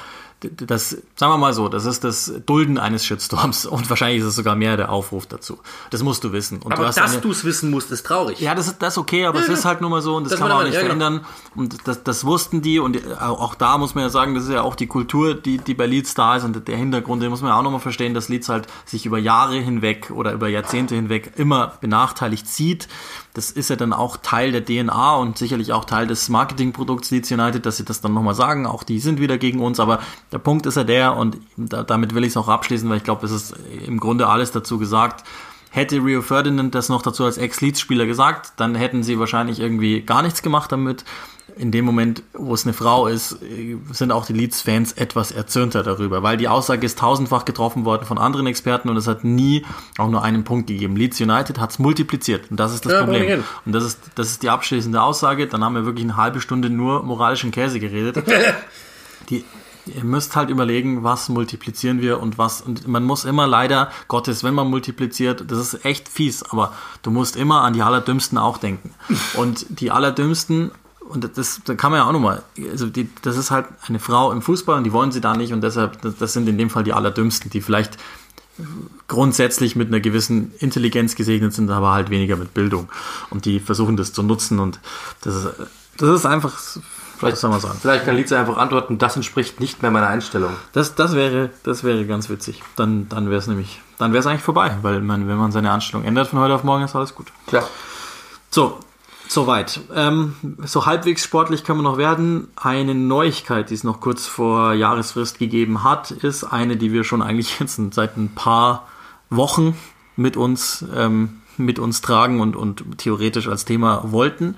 das, sagen wir mal so, das ist das Dulden eines Shitstorms und wahrscheinlich ist es sogar mehr der Aufruf dazu. Das musst du wissen. Und aber du dass du es wissen musst, ist traurig. Ja, das ist das okay, aber ja, es ist halt nun mal so und das, das kann man auch nicht ja, genau. verändern. Und das, das wussten die und auch da muss man ja sagen, das ist ja auch die Kultur, die, die bei Leeds da ist und der Hintergrund, den muss man ja auch nochmal verstehen, dass Leeds halt sich über Jahre hinweg oder über Jahrzehnte hinweg immer benachteiligt sieht das ist ja dann auch Teil der DNA und sicherlich auch Teil des Marketingprodukts Leeds United, dass sie das dann nochmal sagen. Auch die sind wieder gegen uns, aber der Punkt ist ja der und da, damit will ich es auch abschließen, weil ich glaube, es ist im Grunde alles dazu gesagt. Hätte Rio Ferdinand das noch dazu als Ex-Leeds-Spieler gesagt, dann hätten sie wahrscheinlich irgendwie gar nichts gemacht damit in dem Moment, wo es eine Frau ist, sind auch die Leeds-Fans etwas erzürnter darüber, weil die Aussage ist tausendfach getroffen worden von anderen Experten und es hat nie auch nur einen Punkt gegeben. Leeds United hat es multipliziert und das ist das ja, Problem. Und das ist, das ist die abschließende Aussage. Dann haben wir wirklich eine halbe Stunde nur moralischen Käse geredet. die, ihr müsst halt überlegen, was multiplizieren wir und was. Und man muss immer leider, Gottes, wenn man multipliziert, das ist echt fies, aber du musst immer an die Allerdümmsten auch denken. Und die Allerdümmsten und das, da kann man ja auch nochmal, also die, das ist halt eine Frau im Fußball und die wollen sie da nicht und deshalb, das, das sind in dem Fall die Allerdümmsten, die vielleicht grundsätzlich mit einer gewissen Intelligenz gesegnet sind, aber halt weniger mit Bildung. Und die versuchen das zu nutzen und das ist, das ist einfach, vielleicht, soll man sagen. Vielleicht kann Lize einfach antworten, das entspricht nicht mehr meiner Einstellung. Das, das, wäre, das wäre ganz witzig. Dann, dann wäre es nämlich, dann wäre es eigentlich vorbei, weil man, wenn man seine Einstellung ändert von heute auf morgen, ist alles gut. Klar. So, Soweit. Ähm, so halbwegs sportlich können wir noch werden. Eine Neuigkeit, die es noch kurz vor Jahresfrist gegeben hat, ist eine, die wir schon eigentlich jetzt seit ein paar Wochen mit uns, ähm, mit uns tragen und, und theoretisch als Thema wollten.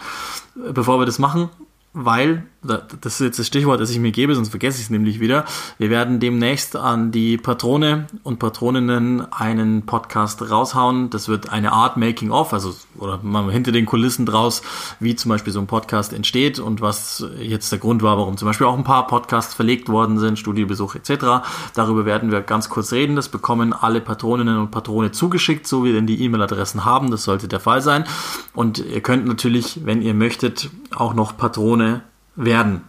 Bevor wir das machen, weil, das ist jetzt das Stichwort, das ich mir gebe, sonst vergesse ich es nämlich wieder. Wir werden demnächst an die Patrone und Patroninnen einen Podcast raushauen. Das wird eine Art Making-of, also oder mal hinter den Kulissen draus, wie zum Beispiel so ein Podcast entsteht und was jetzt der Grund war, warum zum Beispiel auch ein paar Podcasts verlegt worden sind, Studiobesuch etc. Darüber werden wir ganz kurz reden. Das bekommen alle Patroninnen und Patrone zugeschickt, so wie denn die E-Mail-Adressen haben. Das sollte der Fall sein. Und ihr könnt natürlich, wenn ihr möchtet, auch noch Patrone werden.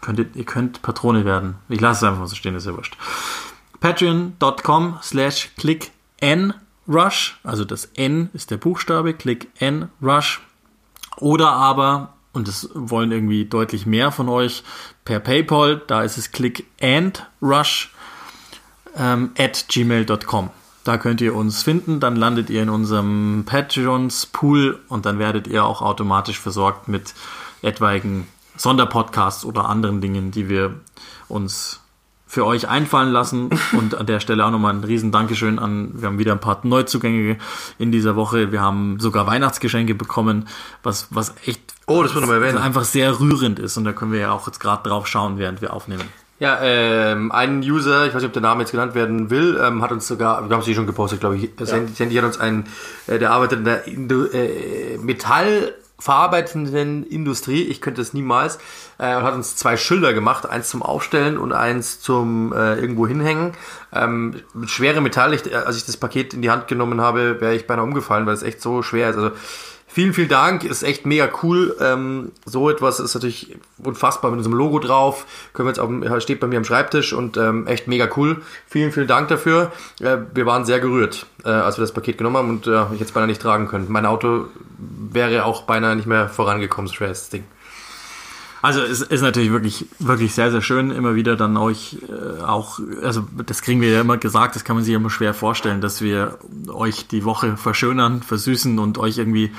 Könntet, ihr könnt Patrone werden. Ich lasse es einfach so stehen, ist ja wurscht. Patreon.com slash click n rush, also das N ist der Buchstabe, click n rush. Oder aber, und das wollen irgendwie deutlich mehr von euch, per PayPal, da ist es click and rush ähm, at gmail.com. Da könnt ihr uns finden, dann landet ihr in unserem Patreons Pool und dann werdet ihr auch automatisch versorgt mit etwaigen Sonderpodcasts oder anderen Dingen, die wir uns für euch einfallen lassen. Und an der Stelle auch nochmal ein riesen Dankeschön an, wir haben wieder ein paar Neuzugänge in dieser Woche. Wir haben sogar Weihnachtsgeschenke bekommen, was, was echt oh, das was einfach sehr rührend ist. Und da können wir ja auch jetzt gerade drauf schauen, während wir aufnehmen. Ja, ähm, ein User, ich weiß nicht, ob der Name jetzt genannt werden will, ähm, hat uns sogar, wir haben es eh schon gepostet, glaube ich, ja. Sandy hat uns einen, äh, der arbeitet in der Indu äh, Metall verarbeitenden Industrie, ich könnte es niemals, äh, und hat uns zwei Schilder gemacht, eins zum Aufstellen und eins zum äh, irgendwo hinhängen. Ähm, mit schwere Metall, ich, als ich das Paket in die Hand genommen habe, wäre ich beinahe umgefallen, weil es echt so schwer ist. Also Vielen, vielen Dank, ist echt mega cool. Ähm, so etwas ist natürlich unfassbar mit unserem Logo drauf. Können wir jetzt auf, steht bei mir am Schreibtisch und ähm, echt mega cool. Vielen, vielen Dank dafür. Äh, wir waren sehr gerührt, äh, als wir das Paket genommen haben und äh, ich jetzt beinahe nicht tragen können. Mein Auto wäre auch beinahe nicht mehr vorangekommen, so schwer das Ding. Also es ist natürlich wirklich, wirklich sehr, sehr schön, immer wieder dann euch äh, auch, also das kriegen wir ja immer gesagt, das kann man sich immer schwer vorstellen, dass wir euch die Woche verschönern, versüßen und euch irgendwie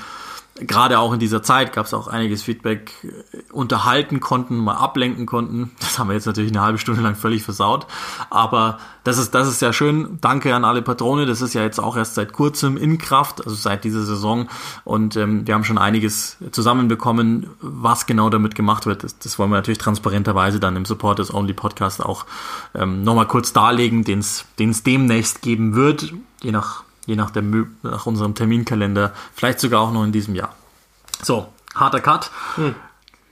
gerade auch in dieser Zeit gab es auch einiges Feedback, äh, unterhalten konnten, mal ablenken konnten. Das haben wir jetzt natürlich eine halbe Stunde lang völlig versaut. Aber das ist, das ist sehr schön. Danke an alle Patrone. Das ist ja jetzt auch erst seit kurzem in Kraft, also seit dieser Saison. Und ähm, wir haben schon einiges zusammenbekommen, was genau damit gemacht wird. Das, das wollen wir natürlich transparenterweise dann im Supporters Only Podcast auch ähm, nochmal kurz darlegen, den es demnächst geben wird, je nach je nach, der, nach unserem Terminkalender, vielleicht sogar auch noch in diesem Jahr. So, harter Cut. Hm.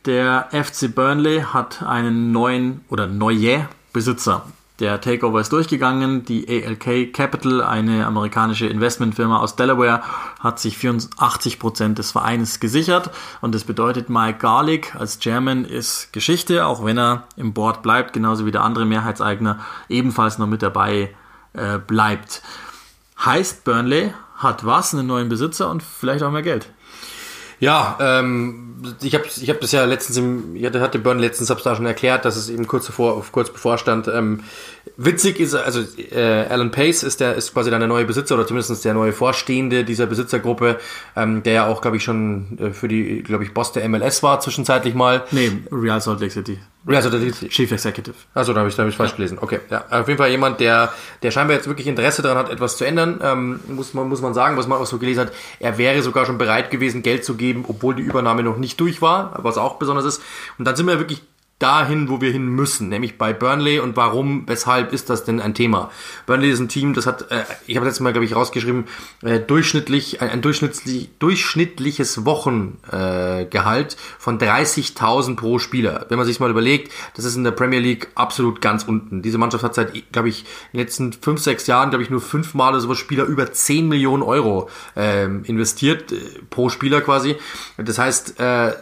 Der FC Burnley hat einen neuen oder neue Besitzer. Der Takeover ist durchgegangen. Die ALK Capital, eine amerikanische Investmentfirma aus Delaware, hat sich 84 Prozent des Vereins gesichert. Und das bedeutet, Mike Garlic als Chairman ist Geschichte, auch wenn er im Board bleibt, genauso wie der andere Mehrheitseigner ebenfalls noch mit dabei äh, bleibt. Heißt, Burnley hat was, einen neuen Besitzer und vielleicht auch mehr Geld. Ja, ähm, ich habe ich hab das ja letztens im, ich hatte, hatte Burnley letztens hab's da schon erklärt, dass es eben kurz bevor, kurz bevorstand. Ähm, witzig ist, also äh, Alan Pace ist der ist quasi dann der neue Besitzer oder zumindest der neue Vorstehende dieser Besitzergruppe, ähm, der ja auch, glaube ich, schon äh, für die, glaube ich, Boss der MLS war zwischenzeitlich mal. Nee, Real Salt Lake City. Also der Chief Executive. Also da habe ich, da hab ich falsch ja. gelesen. Okay, ja. Auf jeden Fall jemand, der, der scheinbar jetzt wirklich Interesse daran hat, etwas zu ändern. Ähm, muss, man, muss man sagen, was man auch so gelesen hat. Er wäre sogar schon bereit gewesen, Geld zu geben, obwohl die Übernahme noch nicht durch war, was auch besonders ist. Und dann sind wir wirklich dahin, wo wir hin müssen, nämlich bei Burnley und warum, weshalb ist das denn ein Thema? Burnley ist ein Team, das hat, äh, ich habe letztes Mal, glaube ich, rausgeschrieben, äh, durchschnittlich, ein, ein durchschnittlich, durchschnittliches Wochengehalt äh, von 30.000 pro Spieler. Wenn man sich mal überlegt, das ist in der Premier League absolut ganz unten. Diese Mannschaft hat seit, glaube ich, in den letzten fünf, sechs Jahren, glaube ich, nur fünfmal oder sowas Spieler über 10 Millionen Euro ähm, investiert, äh, pro Spieler quasi. Das heißt, äh,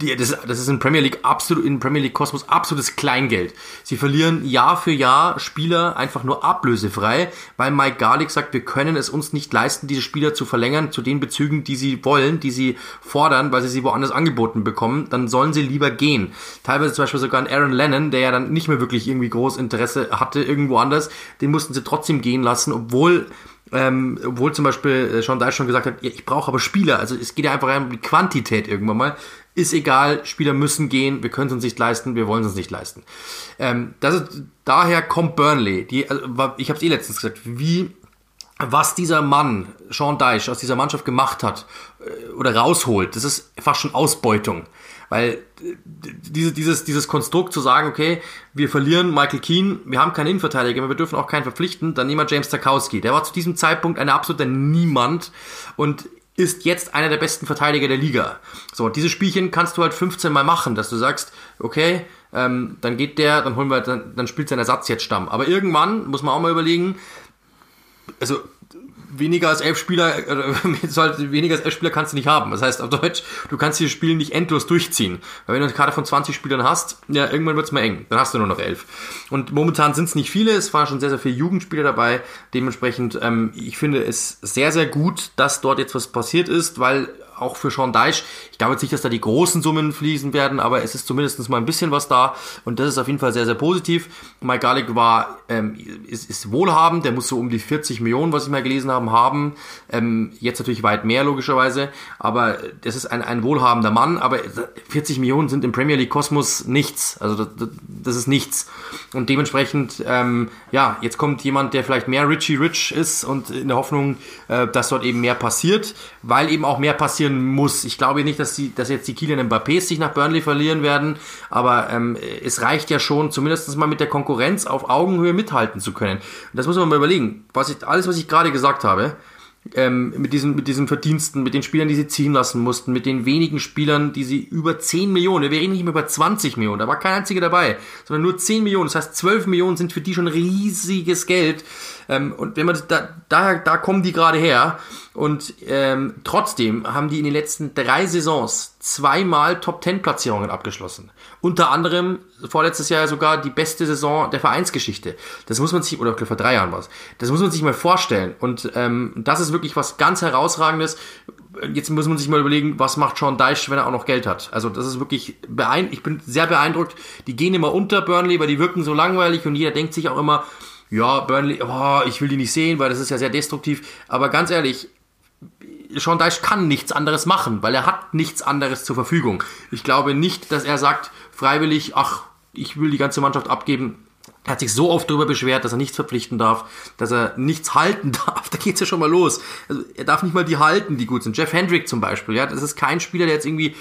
die, das, das ist in Premier League absolut, in Premier League Kosmos absolutes Kleingeld. Sie verlieren Jahr für Jahr Spieler einfach nur ablösefrei, weil Mike Garlick sagt, wir können es uns nicht leisten, diese Spieler zu verlängern zu den Bezügen, die sie wollen, die sie fordern, weil sie sie woanders angeboten bekommen. Dann sollen sie lieber gehen. Teilweise zum Beispiel sogar ein Aaron Lennon, der ja dann nicht mehr wirklich irgendwie groß Interesse hatte irgendwo anders, den mussten sie trotzdem gehen lassen, obwohl ähm, obwohl zum Beispiel äh, Sean Dyche schon gesagt hat, ich brauche aber Spieler. Also es geht ja einfach um die Quantität irgendwann mal. Ist egal, Spieler müssen gehen, wir können es uns nicht leisten, wir wollen es uns nicht leisten. Ähm, das ist, daher kommt Burnley. Die, also, ich habe es eh letztens gesagt, wie was dieser Mann, Sean Dyche, aus dieser Mannschaft gemacht hat äh, oder rausholt, das ist fast schon Ausbeutung. Weil äh, diese, dieses, dieses Konstrukt zu sagen, okay, wir verlieren Michael Keane, wir haben keinen Innenverteidiger, wir dürfen auch keinen verpflichten, dann nehmen wir James Tarkowski. Der war zu diesem Zeitpunkt ein absoluter Niemand und ist jetzt einer der besten Verteidiger der Liga. So, diese Spielchen kannst du halt 15 Mal machen, dass du sagst, okay, ähm, dann geht der, dann holen wir, dann, dann spielt sein Ersatz jetzt Stamm. Aber irgendwann muss man auch mal überlegen, also weniger als elf Spieler, äh, weniger als elf Spieler kannst du nicht haben. Das heißt auf Deutsch, du kannst dieses Spiel nicht endlos durchziehen. Weil wenn du eine Karte von 20 Spielern hast, ja, irgendwann wird's mal eng. Dann hast du nur noch elf. Und momentan sind es nicht viele, es waren schon sehr, sehr viele Jugendspieler dabei. Dementsprechend, ähm, ich finde es sehr, sehr gut, dass dort jetzt was passiert ist, weil auch für Sean Deich. Ich glaube jetzt nicht, dass da die großen Summen fließen werden, aber es ist zumindest mal ein bisschen was da und das ist auf jeden Fall sehr, sehr positiv. Mike Garlick war, ähm, ist, ist wohlhabend, der muss so um die 40 Millionen, was ich mal gelesen habe, haben. Ähm, jetzt natürlich weit mehr, logischerweise, aber das ist ein, ein wohlhabender Mann, aber 40 Millionen sind im Premier League Kosmos nichts. Also das, das ist nichts. Und dementsprechend, ähm, ja, jetzt kommt jemand, der vielleicht mehr Richie Rich ist und in der Hoffnung, äh, dass dort eben mehr passiert, weil eben auch mehr passieren passieren muss. Ich glaube nicht, dass, die, dass jetzt die Kieler Mbappés sich nach Burnley verlieren werden, aber ähm, es reicht ja schon, zumindest mal mit der Konkurrenz auf Augenhöhe mithalten zu können. Und das muss man mal überlegen. Was ich, alles, was ich gerade gesagt habe, ähm, mit, diesen, mit diesen Verdiensten, mit den Spielern, die sie ziehen lassen mussten, mit den wenigen Spielern, die sie über 10 Millionen, wir reden nicht mehr über 20 Millionen, da war kein einziger dabei, sondern nur 10 Millionen, das heißt 12 Millionen sind für die schon riesiges Geld. Ähm, und wenn man da, da, da kommen die gerade her und ähm, trotzdem haben die in den letzten drei Saisons zweimal Top 10 Platzierungen abgeschlossen. Unter anderem vorletztes Jahr sogar die beste Saison der Vereinsgeschichte. Das muss man sich, oder vor drei Jahren war es, das muss man sich mal vorstellen. Und ähm, das ist wirklich was ganz Herausragendes. Jetzt muss man sich mal überlegen, was macht Sean Deich, wenn er auch noch Geld hat. Also das ist wirklich beeindruckend. Ich bin sehr beeindruckt. Die gehen immer unter Burnley, weil die wirken so langweilig und jeder denkt sich auch immer, ja, Burnley, oh, ich will die nicht sehen, weil das ist ja sehr destruktiv. Aber ganz ehrlich, Sean Dyche kann nichts anderes machen, weil er hat nichts anderes zur Verfügung. Ich glaube nicht, dass er sagt, freiwillig, ach, ich will die ganze Mannschaft abgeben. Hat sich so oft darüber beschwert, dass er nichts verpflichten darf, dass er nichts halten darf. Da geht's ja schon mal los. Also er darf nicht mal die halten, die gut sind. Jeff Hendrick zum Beispiel, ja, das ist kein Spieler, der jetzt irgendwie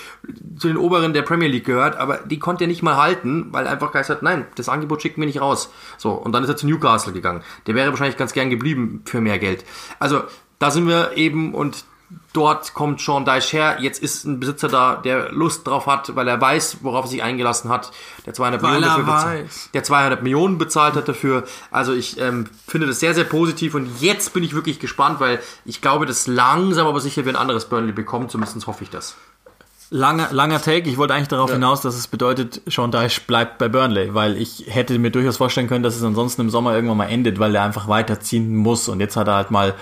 zu den Oberen der Premier League gehört, aber die konnte er nicht mal halten, weil einfach gesagt hat, nein, das Angebot schickt mir nicht raus. So, und dann ist er zu Newcastle gegangen. Der wäre wahrscheinlich ganz gern geblieben für mehr Geld. Also, da sind wir eben und dort kommt Sean Dyche her. Jetzt ist ein Besitzer da, der Lust drauf hat, weil er weiß, worauf er sich eingelassen hat. Der 200 weil Millionen dafür bezahlt, der 200 Millionen bezahlt hat dafür. Also ich ähm, finde das sehr, sehr positiv und jetzt bin ich wirklich gespannt, weil ich glaube, dass langsam aber sicher wir ein anderes Burnley bekommen. Zumindest hoffe ich das. Langer, langer Take. Ich wollte eigentlich darauf ja. hinaus, dass es bedeutet, Sean Dyche bleibt bei Burnley, weil ich hätte mir durchaus vorstellen können, dass es ansonsten im Sommer irgendwann mal endet, weil er einfach weiterziehen muss. Und jetzt hat er halt mal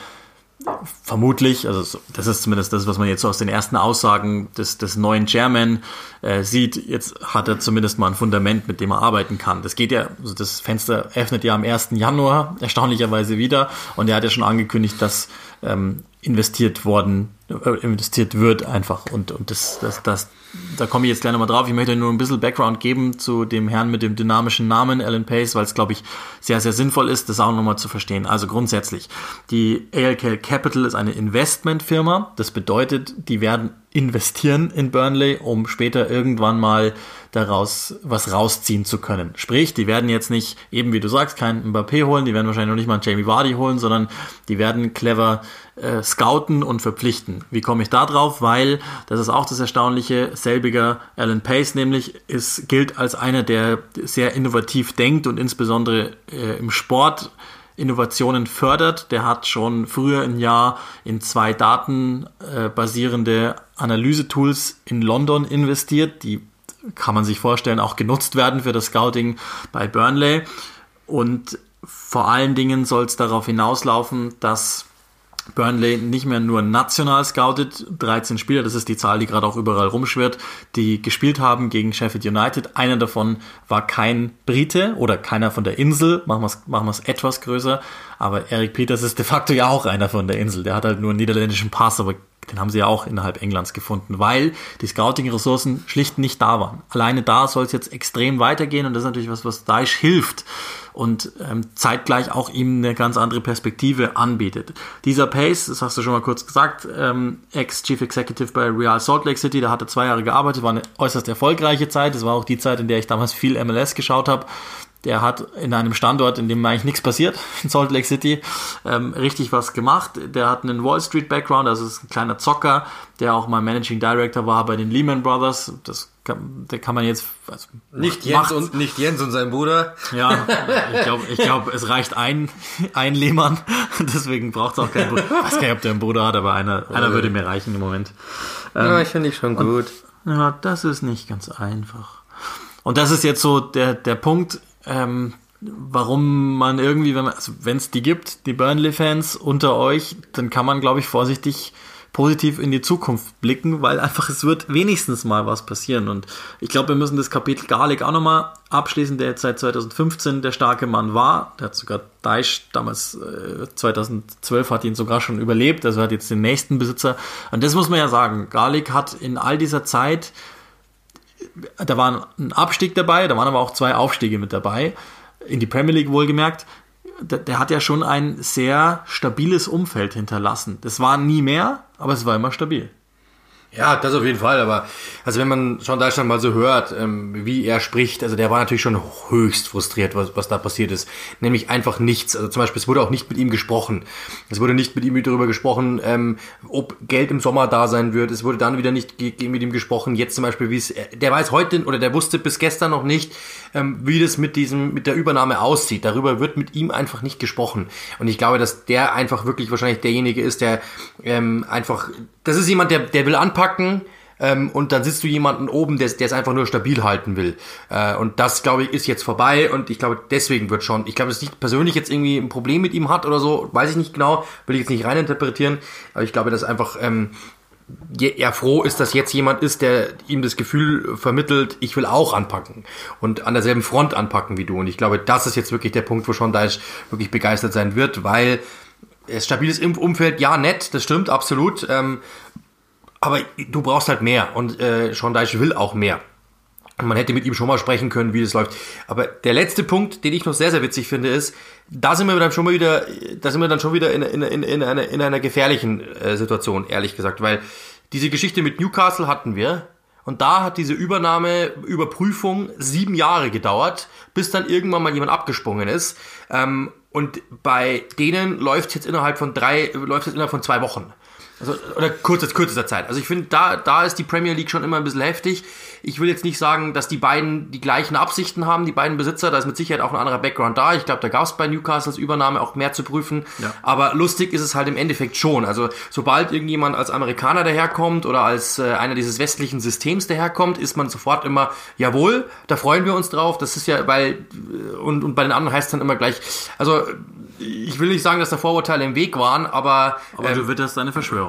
vermutlich, also das ist zumindest das, was man jetzt so aus den ersten Aussagen des, des neuen Chairman äh, sieht, jetzt hat er zumindest mal ein Fundament, mit dem er arbeiten kann. Das geht ja, also das Fenster öffnet ja am 1. Januar erstaunlicherweise wieder und er hat ja schon angekündigt, dass ähm, investiert worden, äh, investiert wird einfach und, und das, das, das da komme ich jetzt gleich nochmal drauf. Ich möchte nur ein bisschen Background geben zu dem Herrn mit dem dynamischen Namen Alan Pace, weil es, glaube ich, sehr, sehr sinnvoll ist, das auch nochmal zu verstehen. Also grundsätzlich, die ALK Capital ist eine Investmentfirma. Das bedeutet, die werden investieren in Burnley, um später irgendwann mal daraus was rausziehen zu können. Sprich, die werden jetzt nicht, eben wie du sagst, keinen Mbappé holen, die werden wahrscheinlich noch nicht mal einen Jamie Vardy holen, sondern die werden clever äh, scouten und verpflichten. Wie komme ich da drauf? Weil, das ist auch das Erstaunliche, selbiger Alan Pace nämlich, ist, gilt als einer, der sehr innovativ denkt und insbesondere äh, im Sport Innovationen fördert. Der hat schon früher im Jahr in zwei datenbasierende Analyse-Tools in London investiert, die kann man sich vorstellen, auch genutzt werden für das Scouting bei Burnley. Und vor allen Dingen soll es darauf hinauslaufen, dass Burnley nicht mehr nur national scoutet, 13 Spieler, das ist die Zahl, die gerade auch überall rumschwirrt, die gespielt haben gegen Sheffield United. Einer davon war kein Brite oder keiner von der Insel, machen wir es machen etwas größer, aber Eric Peters ist de facto ja auch einer von der Insel. Der hat halt nur einen niederländischen Pass, aber den haben sie ja auch innerhalb Englands gefunden, weil die Scouting-Ressourcen schlicht nicht da waren. Alleine da soll es jetzt extrem weitergehen und das ist natürlich was, was Daesh hilft und ähm, zeitgleich auch ihm eine ganz andere Perspektive anbietet. Dieser Pace, das hast du schon mal kurz gesagt, ähm, Ex-Chief Executive bei Real Salt Lake City, da hat er zwei Jahre gearbeitet, war eine äußerst erfolgreiche Zeit. Das war auch die Zeit, in der ich damals viel MLS geschaut habe. Der hat in einem Standort, in dem eigentlich nichts passiert, in Salt Lake City, ähm, richtig was gemacht. Der hat einen Wall Street Background, also ist ein kleiner Zocker, der auch mal Managing Director war bei den Lehman Brothers. Das kann, der kann man jetzt also nicht Jens und nicht Jens und sein Bruder. Ja, ich glaube, ich glaube, es reicht ein ein Lehmann, deswegen braucht es auch keinen Bruder. Ich weiß gar nicht, ob der einen Bruder hat, aber einer einer würde mir reichen im Moment. Ja, ich finde ich schon gut. Und, ja, das ist nicht ganz einfach. Und das ist jetzt so der der Punkt ähm, warum man irgendwie, wenn also es die gibt, die Burnley-Fans unter euch, dann kann man, glaube ich, vorsichtig positiv in die Zukunft blicken, weil einfach es wird wenigstens mal was passieren. Und ich glaube, wir müssen das Kapitel Garlic auch nochmal abschließen, der jetzt seit 2015 der starke Mann war. Der hat sogar Daesh damals, äh, 2012 hat ihn sogar schon überlebt, also hat jetzt den nächsten Besitzer. Und das muss man ja sagen. Garlic hat in all dieser Zeit da war ein Abstieg dabei, da waren aber auch zwei Aufstiege mit dabei, in die Premier League wohlgemerkt. Der, der, hat ja schon ein sehr stabiles Umfeld hinterlassen. Das war nie mehr, aber es war immer stabil. Ja, das auf jeden Fall, aber also wenn man schon Deutschland mal so hört, ähm, wie er spricht, also der war natürlich schon höchst frustriert, was, was da passiert ist. Nämlich einfach nichts. Also zum Beispiel, es wurde auch nicht mit ihm gesprochen. Es wurde nicht mit ihm darüber gesprochen, ähm, ob Geld im Sommer da sein wird. Es wurde dann wieder nicht mit ihm gesprochen. Jetzt zum Beispiel, wie es, der weiß heute oder der wusste bis gestern noch nicht, ähm, wie das mit diesem, mit der Übernahme aussieht. Darüber wird mit ihm einfach nicht gesprochen. Und ich glaube, dass der einfach wirklich wahrscheinlich derjenige ist, der ähm, einfach, das ist jemand, der, der will anpacken, ähm, und dann sitzt du jemanden oben, der es einfach nur stabil halten will. Äh, und das, glaube ich, ist jetzt vorbei und ich glaube, deswegen wird schon, ich glaube, dass nicht persönlich jetzt irgendwie ein Problem mit ihm hat oder so, weiß ich nicht genau, will ich jetzt nicht reininterpretieren, aber ich glaube, dass einfach ähm, er froh ist, dass jetzt jemand ist, der ihm das Gefühl vermittelt, ich will auch anpacken und an derselben Front anpacken wie du. Und ich glaube, das ist jetzt wirklich der Punkt, wo Sean Deich wirklich begeistert sein wird, weil es stabiles Umfeld, ja, nett, das stimmt, absolut. Ähm, aber du brauchst halt mehr und äh, Sean Deich will auch mehr. Und man hätte mit ihm schon mal sprechen können, wie das läuft. Aber der letzte Punkt, den ich noch sehr, sehr witzig finde, ist, da sind wir dann schon mal wieder, da sind wir dann schon wieder in, in, in, in, einer, in einer gefährlichen äh, Situation, ehrlich gesagt. Weil diese Geschichte mit Newcastle hatten wir. Und da hat diese Übernahme, Überprüfung sieben Jahre gedauert, bis dann irgendwann mal jemand abgesprungen ist. Ähm, und bei denen läuft es jetzt innerhalb von drei, läuft jetzt innerhalb von zwei Wochen. Also, oder kurz, kürzester Zeit. Also ich finde, da, da ist die Premier League schon immer ein bisschen heftig. Ich will jetzt nicht sagen, dass die beiden die gleichen Absichten haben, die beiden Besitzer. Da ist mit Sicherheit auch ein anderer Background da. Ich glaube, da gab es bei Newcastles Übernahme auch mehr zu prüfen. Ja. Aber lustig ist es halt im Endeffekt schon. Also sobald irgendjemand als Amerikaner daherkommt oder als äh, einer dieses westlichen Systems daherkommt, ist man sofort immer, jawohl, da freuen wir uns drauf. Das ist ja, weil, und, und bei den anderen heißt es dann immer gleich, also ich will nicht sagen, dass da Vorurteile im Weg waren, aber. Aber ähm, du witterst eine Verschwörung.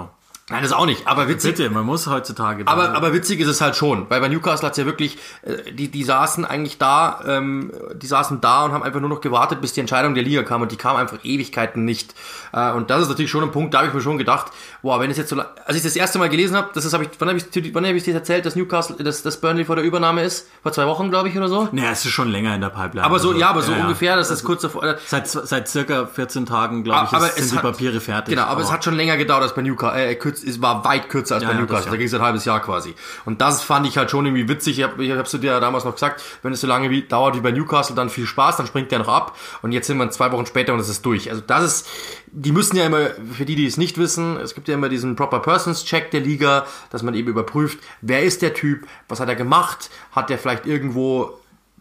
Nein, das auch nicht. Aber witzig. Bitte, man muss heutzutage. Aber, aber witzig ist es halt schon, weil bei Newcastle hat's ja wirklich, äh, die, die saßen eigentlich da, ähm, die saßen da und haben einfach nur noch gewartet, bis die Entscheidung der Liga kam und die kam einfach Ewigkeiten nicht. Äh, und das ist natürlich schon ein Punkt, da habe ich mir schon gedacht, boah, wenn es jetzt so, als ich das erste Mal gelesen habe, das ist, habe ich, wann habe ich, wann habe ich dir erzählt, dass Newcastle, dass, dass Burnley vor der Übernahme ist? Vor zwei Wochen, glaube ich, oder so? Naja, es ist schon länger in der Pipeline. Aber so, also, ja, aber so ja, ungefähr, dass das kurz davor. Äh, seit, seit circa 14 Tagen, glaube ich, aber ist, sind die Papiere fertig. Genau, aber, aber, es hat schon länger gedauert als bei Newcastle, äh, es war weit kürzer als ja, bei Newcastle. Ja, da ging es ein halbes Jahr quasi. Und das fand ich halt schon irgendwie witzig. Ich habe ich hab's dir ja damals noch gesagt, wenn es so lange wie, dauert wie bei Newcastle, dann viel Spaß, dann springt der noch ab. Und jetzt sind wir zwei Wochen später und es ist durch. Also das ist, die müssen ja immer, für die, die es nicht wissen, es gibt ja immer diesen Proper Persons Check der Liga, dass man eben überprüft, wer ist der Typ, was hat er gemacht, hat der vielleicht irgendwo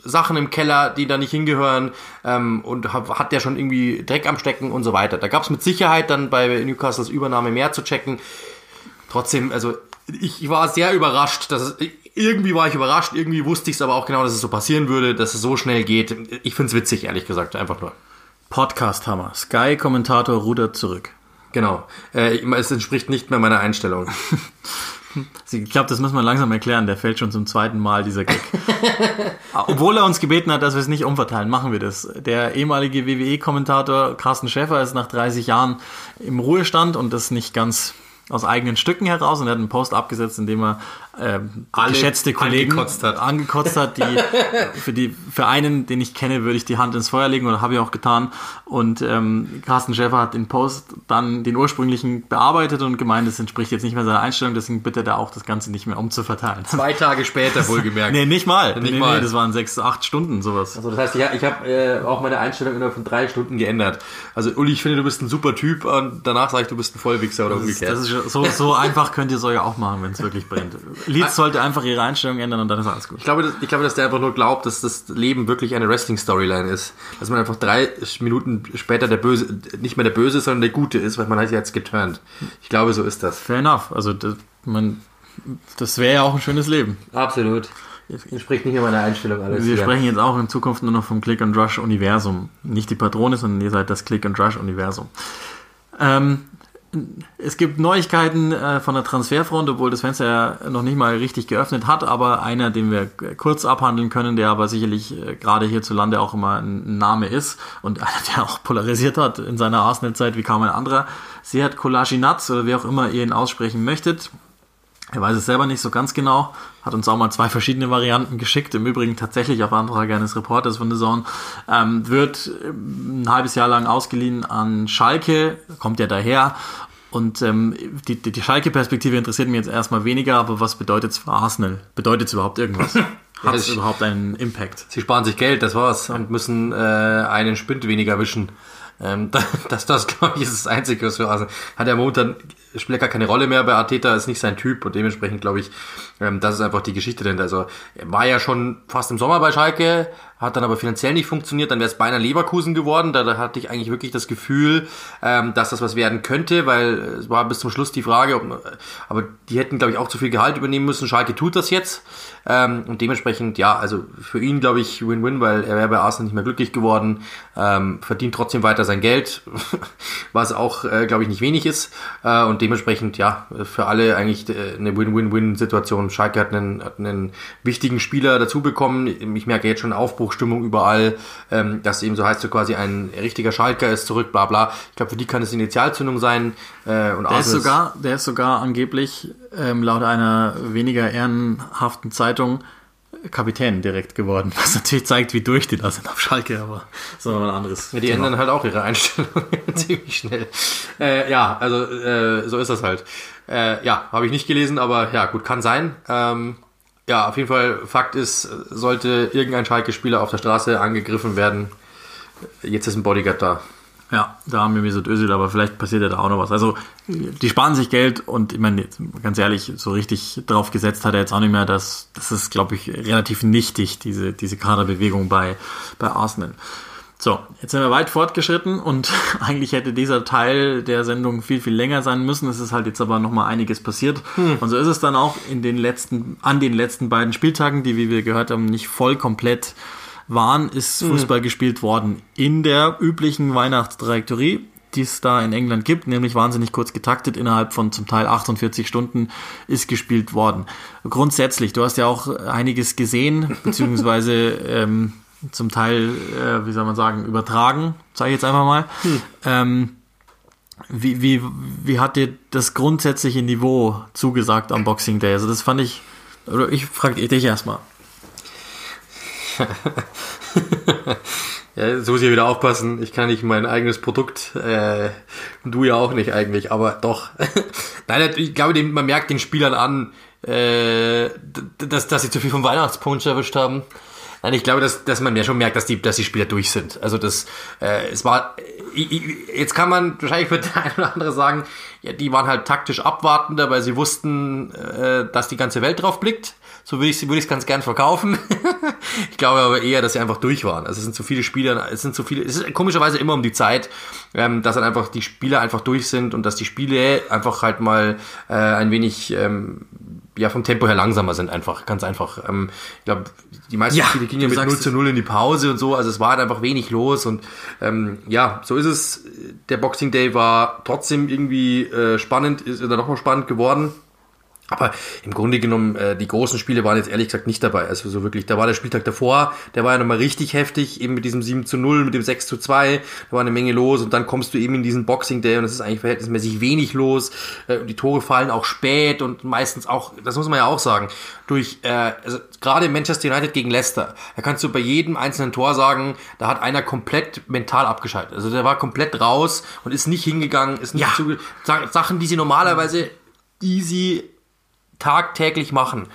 Sachen im Keller, die da nicht hingehören ähm, und hat der schon irgendwie Dreck am Stecken und so weiter. Da gab es mit Sicherheit dann bei Newcastles Übernahme mehr zu checken. Trotzdem, also ich war sehr überrascht, dass es, irgendwie war ich überrascht, irgendwie wusste ich es aber auch genau, dass es so passieren würde, dass es so schnell geht. Ich finde es witzig, ehrlich gesagt, einfach nur. Podcast-Hammer. Sky-Kommentator rudert zurück. Genau. Äh, es entspricht nicht mehr meiner Einstellung. Ich glaube, das müssen wir langsam erklären. Der fällt schon zum zweiten Mal, dieser Gag. Obwohl er uns gebeten hat, dass wir es nicht umverteilen, machen wir das. Der ehemalige WWE-Kommentator Carsten Schäfer ist nach 30 Jahren im Ruhestand und das nicht ganz aus eigenen Stücken heraus und er hat einen Post abgesetzt, in dem er äh, geschätzte Kollegen angekotzt hat. angekotzt hat, die für die für einen, den ich kenne, würde ich die Hand ins Feuer legen oder habe ich auch getan. Und ähm, Carsten Schäfer hat den Post dann den ursprünglichen bearbeitet und gemeint, es entspricht jetzt nicht mehr seiner Einstellung, deswegen bittet er auch, das Ganze nicht mehr umzuverteilen. Zwei Tage später wohlgemerkt. nee, nicht mal. Nicht nee, mal. Nee, das waren sechs, acht Stunden sowas. Also das heißt, ich, ich habe äh, auch meine Einstellung innerhalb von drei Stunden geändert. Also Uli, ich finde, du bist ein super Typ und danach sage ich, du bist ein Vollwichser oder das umgekehrt. Ist, das ist so, so einfach könnt ihr es euch auch machen, wenn es wirklich brennt. Leeds sollte einfach ihre Einstellung ändern und dann ist alles gut. Ich glaube, dass, ich glaube, dass der einfach nur glaubt, dass das Leben wirklich eine Wrestling-Storyline ist. Dass man einfach drei Minuten später der Böse, nicht mehr der Böse, sondern der Gute ist, weil man hat jetzt geturnt. Ich glaube, so ist das. Fair enough. Also, das, man, das wäre ja auch ein schönes Leben. Absolut. Entspricht nicht mehr meiner Einstellung alles. Wir hier. sprechen jetzt auch in Zukunft nur noch vom Click and Rush Universum. Nicht die Patrone, sondern ihr seid das Click and Rush Universum. Ähm, es gibt Neuigkeiten äh, von der Transferfront, obwohl das Fenster ja noch nicht mal richtig geöffnet hat, aber einer, den wir kurz abhandeln können, der aber sicherlich äh, gerade hierzulande auch immer ein Name ist und einer, der auch polarisiert hat in seiner Arsenal-Zeit wie kaum ein anderer. Seat Kolasinac oder wie auch immer ihr ihn aussprechen möchtet. Er weiß es selber nicht so ganz genau, hat uns auch mal zwei verschiedene Varianten geschickt, im Übrigen tatsächlich auf Antrag eines Reporters von The Zone, ähm, wird ähm, ein halbes Jahr lang ausgeliehen an Schalke, kommt ja daher und ähm, die, die, die Schalke-Perspektive interessiert mich jetzt erstmal weniger, aber was bedeutet es für Arsenal? Bedeutet es überhaupt irgendwas? Hat es überhaupt einen Impact? Sie sparen sich Geld, das war's, und müssen äh, einen Spind weniger wischen. Ähm, das, das glaube ich, ist das Einzige, was für Arsenal. Hat er momentan spielt gar keine Rolle mehr bei Arteta, ist nicht sein Typ und dementsprechend glaube ich, ähm, das ist einfach die Geschichte denn Also er war ja schon fast im Sommer bei Schalke, hat dann aber finanziell nicht funktioniert, dann wäre es beinahe Leverkusen geworden. Da, da hatte ich eigentlich wirklich das Gefühl, ähm, dass das was werden könnte, weil es war bis zum Schluss die Frage, ob, aber die hätten, glaube ich, auch zu viel Gehalt übernehmen müssen. Schalke tut das jetzt. Ähm, und dementsprechend, ja, also für ihn, glaube ich, Win-Win, weil er wäre bei Arsenal nicht mehr glücklich geworden, verdient trotzdem weiter sein Geld, was auch, äh, glaube ich, nicht wenig ist. Äh, und dementsprechend, ja, für alle eigentlich äh, eine Win-Win-Win-Situation. Schalke hat einen, hat einen wichtigen Spieler dazu bekommen. Ich merke jetzt schon Aufbruchstimmung überall, ähm, dass eben so heißt, so quasi ein richtiger Schalker ist zurück, bla bla. Ich glaube, für die kann es Initialzündung sein. Äh, und der, ist sogar, der ist sogar angeblich ähm, laut einer weniger ehrenhaften Zeitung Kapitän direkt geworden, was natürlich zeigt, wie durch die da sind auf Schalke, aber so ein anderes. Ja, die Thema. ändern halt auch ihre Einstellung ziemlich schnell. Äh, ja, also äh, so ist das halt. Äh, ja, habe ich nicht gelesen, aber ja, gut, kann sein. Ähm, ja, auf jeden Fall, Fakt ist, sollte irgendein Schalke-Spieler auf der Straße angegriffen werden, jetzt ist ein Bodyguard da. Ja, da haben wir Mesut Özil, aber vielleicht passiert ja da auch noch was. Also, die sparen sich Geld und ich meine, ganz ehrlich, so richtig drauf gesetzt hat er jetzt auch nicht mehr. Das, das ist, glaube ich, relativ nichtig, diese, diese Kaderbewegung bei, bei Arsenal. So, jetzt sind wir weit fortgeschritten und eigentlich hätte dieser Teil der Sendung viel, viel länger sein müssen. Es ist halt jetzt aber nochmal einiges passiert. Hm. Und so ist es dann auch in den letzten, an den letzten beiden Spieltagen, die, wie wir gehört haben, nicht voll komplett waren, ist mhm. Fußball mhm. gespielt worden in der üblichen Weihnachtstrajektorie, die es da in England gibt, nämlich wahnsinnig kurz getaktet, innerhalb von zum Teil 48 Stunden ist gespielt worden. Grundsätzlich, du hast ja auch einiges gesehen, beziehungsweise ähm, zum Teil, äh, wie soll man sagen, übertragen, sage ich jetzt einfach mal. Hm. Ähm, wie, wie, wie hat dir das grundsätzliche Niveau zugesagt am Boxing Day? Also das fand ich, oder ich frage dich erstmal. Ja, so muss ich wieder aufpassen. Ich kann nicht mein eigenes Produkt, äh, du ja auch nicht eigentlich, aber doch. Nein, ich glaube, man merkt den Spielern an, äh, dass, dass sie zu viel vom Weihnachtspunsch erwischt haben. Nein, ich glaube, dass, dass man ja schon merkt, dass die, dass die Spieler durch sind. Also das, äh, es war, jetzt kann man wahrscheinlich für der eine oder andere sagen, ja, die waren halt taktisch abwartender, weil sie wussten, äh, dass die ganze Welt drauf blickt So würde ich es würde ich ganz gern verkaufen. ich glaube aber eher, dass sie einfach durch waren. Also es sind zu viele Spieler, es sind zu viele, es ist komischerweise immer um die Zeit, ähm, dass dann einfach die Spieler einfach durch sind und dass die Spiele einfach halt mal äh, ein wenig ähm, ja vom Tempo her langsamer sind einfach, ganz einfach. Ähm, ich glaube, die meisten ja, Spiele gingen ja mit 0 zu 0 in die Pause und so, also es war halt einfach wenig los und ähm, ja, so ist es. Der Boxing Day war trotzdem irgendwie äh, spannend, ist dann noch mal spannend geworden. Aber im Grunde genommen, äh, die großen Spiele waren jetzt ehrlich gesagt nicht dabei. Also so wirklich, da war der Spieltag davor, der war ja nochmal richtig heftig, eben mit diesem 7 zu 0, mit dem 6 zu 2, da war eine Menge los und dann kommst du eben in diesen Boxing Day und es ist eigentlich verhältnismäßig wenig los. Äh, die Tore fallen auch spät und meistens auch, das muss man ja auch sagen, durch, äh, also gerade Manchester United gegen Leicester, da kannst du bei jedem einzelnen Tor sagen, da hat einer komplett mental abgeschaltet. Also der war komplett raus und ist nicht hingegangen, ist nicht ja. zu, Sachen, die sie normalerweise easy tagtäglich machen,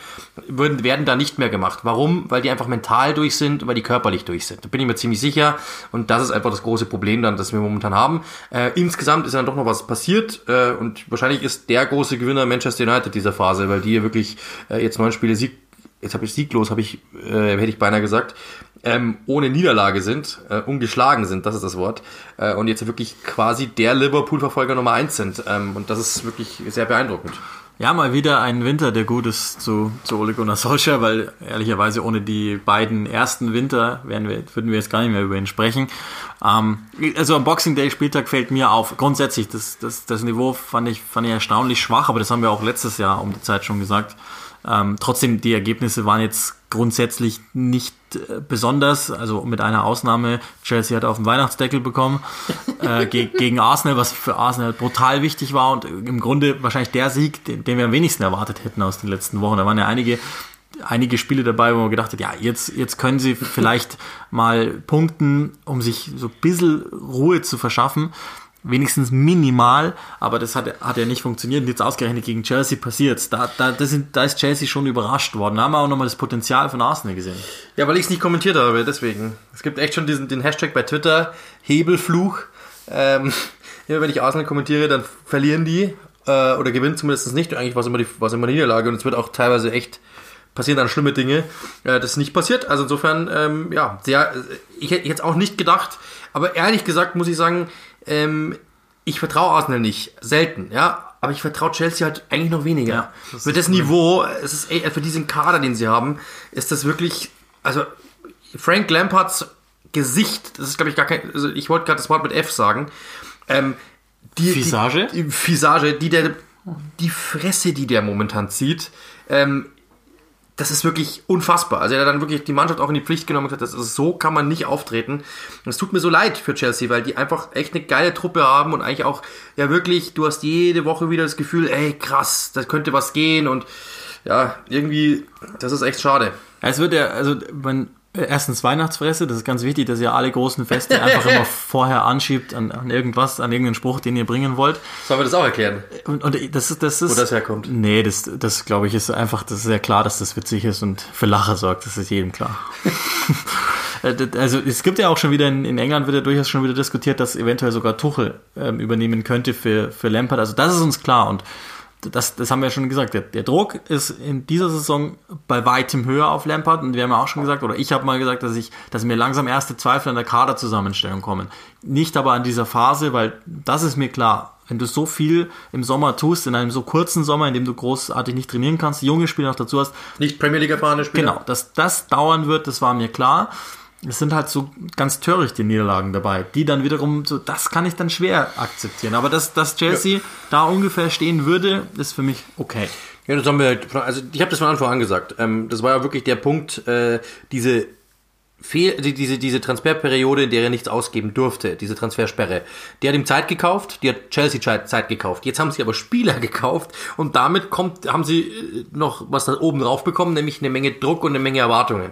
würden, werden da nicht mehr gemacht. Warum? Weil die einfach mental durch sind, weil die körperlich durch sind. Da bin ich mir ziemlich sicher. Und das ist einfach das große Problem dann, das wir momentan haben. Äh, insgesamt ist dann doch noch was passiert. Äh, und wahrscheinlich ist der große Gewinner Manchester United dieser Phase, weil die wirklich äh, jetzt neun Spiele Sieg, jetzt habe ich sieglos, habe ich, äh, hätte ich beinahe gesagt, ähm, ohne Niederlage sind, äh, ungeschlagen sind, das ist das Wort, äh, und jetzt wirklich quasi der Liverpool-Verfolger Nummer eins sind. Ähm, und das ist wirklich sehr beeindruckend. Ja, mal wieder ein Winter, der gut ist zu, zu Ole Gunnar Solskjaer, weil ehrlicherweise ohne die beiden ersten Winter wären wir, würden wir jetzt gar nicht mehr über ihn sprechen. Ähm, also am Boxing Day Spieltag fällt mir auf, grundsätzlich, das, das, das Niveau fand ich, fand ich erstaunlich schwach, aber das haben wir auch letztes Jahr um die Zeit schon gesagt. Ähm, trotzdem, die Ergebnisse waren jetzt grundsätzlich nicht äh, besonders, also mit einer Ausnahme. Chelsea hat auf den Weihnachtsdeckel bekommen äh, ge gegen Arsenal, was für Arsenal brutal wichtig war und im Grunde wahrscheinlich der Sieg, den, den wir am wenigsten erwartet hätten aus den letzten Wochen. Da waren ja einige einige Spiele dabei, wo man gedacht hat, ja, jetzt, jetzt können sie vielleicht mal punkten, um sich so ein bisschen Ruhe zu verschaffen wenigstens minimal, aber das hat, hat ja nicht funktioniert. Und jetzt ausgerechnet gegen Chelsea passiert Da, da, das sind, da ist Chelsea schon überrascht worden. Da haben wir auch nochmal das Potenzial von Arsenal gesehen. Ja, weil ich es nicht kommentiert habe, deswegen. Es gibt echt schon diesen, den Hashtag bei Twitter, Hebelfluch. Ähm, immer wenn ich Arsenal kommentiere, dann verlieren die äh, oder gewinnen zumindest nicht. Eigentlich war es immer, die, immer Niederlage und es wird auch teilweise echt passieren dann schlimme Dinge. Äh, das ist nicht passiert. Also insofern, ähm, ja, sehr, ich hätte jetzt auch nicht gedacht, aber ehrlich gesagt muss ich sagen, ähm, ich vertraue Arsenal nicht, selten, ja. Aber ich vertraue Chelsea halt eigentlich noch weniger. Ja, das für das Niveau, es ist ey, für diesen Kader, den sie haben, ist das wirklich, also Frank Lampards Gesicht, das ist glaube ich gar kein, also ich wollte gerade das Wort mit F sagen. Ähm, die, Visage? Die, die Visage, die der, die Fresse, die der momentan zieht, ähm, das ist wirklich unfassbar. Also er hat dann wirklich die Mannschaft auch in die Pflicht genommen und gesagt, das ist, so kann man nicht auftreten. Es tut mir so leid für Chelsea, weil die einfach echt eine geile Truppe haben und eigentlich auch, ja wirklich, du hast jede Woche wieder das Gefühl, ey krass, da könnte was gehen und ja, irgendwie, das ist echt schade. Es wird ja, also man Erstens Weihnachtsfresse, das ist ganz wichtig, dass ihr alle großen Feste einfach immer vorher anschiebt an, an, irgendwas, an irgendeinen Spruch, den ihr bringen wollt. Sollen wir das auch erklären? Und, und das ist, das ist. Wo das herkommt? Nee, das, das glaube ich ist einfach, das ist sehr klar, dass das witzig ist und für Lacher sorgt, das ist jedem klar. Äh, also es gibt ja auch schon wieder in, in, England wird ja durchaus schon wieder diskutiert, dass eventuell sogar Tuchel ähm, übernehmen könnte für, für Lampard. Also das ist uns klar und das, das haben wir ja schon gesagt, der, der, Druck ist in dieser Saison bei weitem höher auf Lampard und wir haben ja auch schon gesagt, oder ich habe mal gesagt, dass ich, dass mir langsam erste Zweifel an der Kaderzusammenstellung kommen. Nicht aber an dieser Phase, weil das ist mir klar. Wenn du so viel im Sommer tust, in einem so kurzen Sommer, in dem du großartig nicht trainieren kannst, junge Spieler noch dazu hast. Nicht Premier League erfahrene Spieler. Genau, dass das dauern wird, das war mir klar es sind halt so ganz törichte Niederlagen dabei, die dann wiederum so, das kann ich dann schwer akzeptieren. Aber dass, dass Chelsea ja. da ungefähr stehen würde, ist für mich okay. Ja, das haben wir, also ich habe das von Anfang an gesagt. Ähm, das war ja wirklich der Punkt, äh, diese Fehl, diese, diese Transferperiode, in der er nichts ausgeben durfte, diese Transfersperre. Die hat ihm Zeit gekauft, die hat Chelsea Zeit gekauft. Jetzt haben sie aber Spieler gekauft und damit kommt, haben sie äh, noch was da oben drauf bekommen, nämlich eine Menge Druck und eine Menge Erwartungen.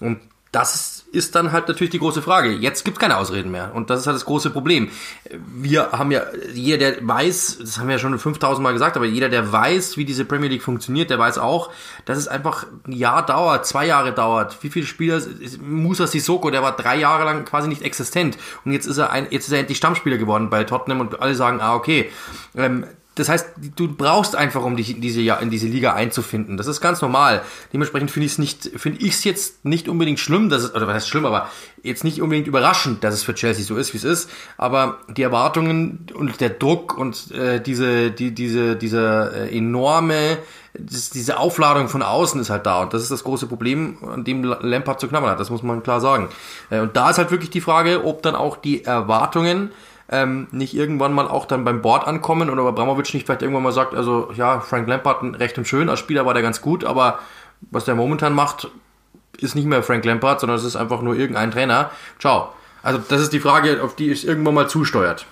Und das ist ist dann halt natürlich die große Frage. Jetzt gibt es keine Ausreden mehr. Und das ist halt das große Problem. Wir haben ja, jeder, der weiß, das haben wir ja schon 5000 Mal gesagt, aber jeder, der weiß, wie diese Premier League funktioniert, der weiß auch, dass es einfach ein Jahr dauert, zwei Jahre dauert. Wie viele Spieler, Musa Sissoko, der war drei Jahre lang quasi nicht existent. Und jetzt ist er ein, jetzt ist er endlich Stammspieler geworden bei Tottenham und alle sagen, ah, okay. Ähm, das heißt, du brauchst einfach, um dich in diese, in diese Liga einzufinden. Das ist ganz normal. Dementsprechend finde ich es nicht, finde ich es jetzt nicht unbedingt schlimm, dass es, oder was heißt schlimm, aber jetzt nicht unbedingt überraschend, dass es für Chelsea so ist, wie es ist. Aber die Erwartungen und der Druck und äh, diese, die, diese, diese äh, enorme, das, diese Aufladung von außen ist halt da. Und das ist das große Problem, an dem Lampard zu knabbern hat. Das muss man klar sagen. Äh, und da ist halt wirklich die Frage, ob dann auch die Erwartungen ähm, nicht irgendwann mal auch dann beim Board ankommen oder Abramovic nicht vielleicht irgendwann mal sagt, also ja, Frank Lampard recht und schön, als Spieler war der ganz gut, aber was der momentan macht, ist nicht mehr Frank Lampard, sondern es ist einfach nur irgendein Trainer. Ciao. Also das ist die Frage, auf die es irgendwann mal zusteuert.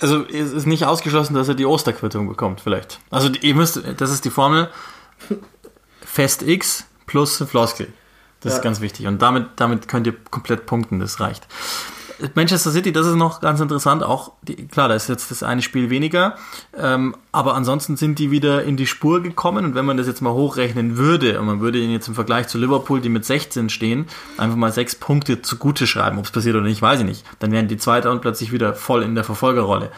Also es ist nicht ausgeschlossen, dass er die Osterquittung bekommt, vielleicht. Also ihr müsst, das ist die Formel Fest X plus Floskel. Das ja. ist ganz wichtig. Und damit, damit könnt ihr komplett punkten, das reicht. Manchester City, das ist noch ganz interessant. Auch die, klar, da ist jetzt das eine Spiel weniger, ähm, aber ansonsten sind die wieder in die Spur gekommen. Und wenn man das jetzt mal hochrechnen würde und man würde ihnen jetzt im Vergleich zu Liverpool, die mit 16 stehen, einfach mal sechs Punkte zugute schreiben, ob es passiert oder nicht, weiß ich nicht. Dann wären die Zweiter und plötzlich wieder voll in der Verfolgerrolle.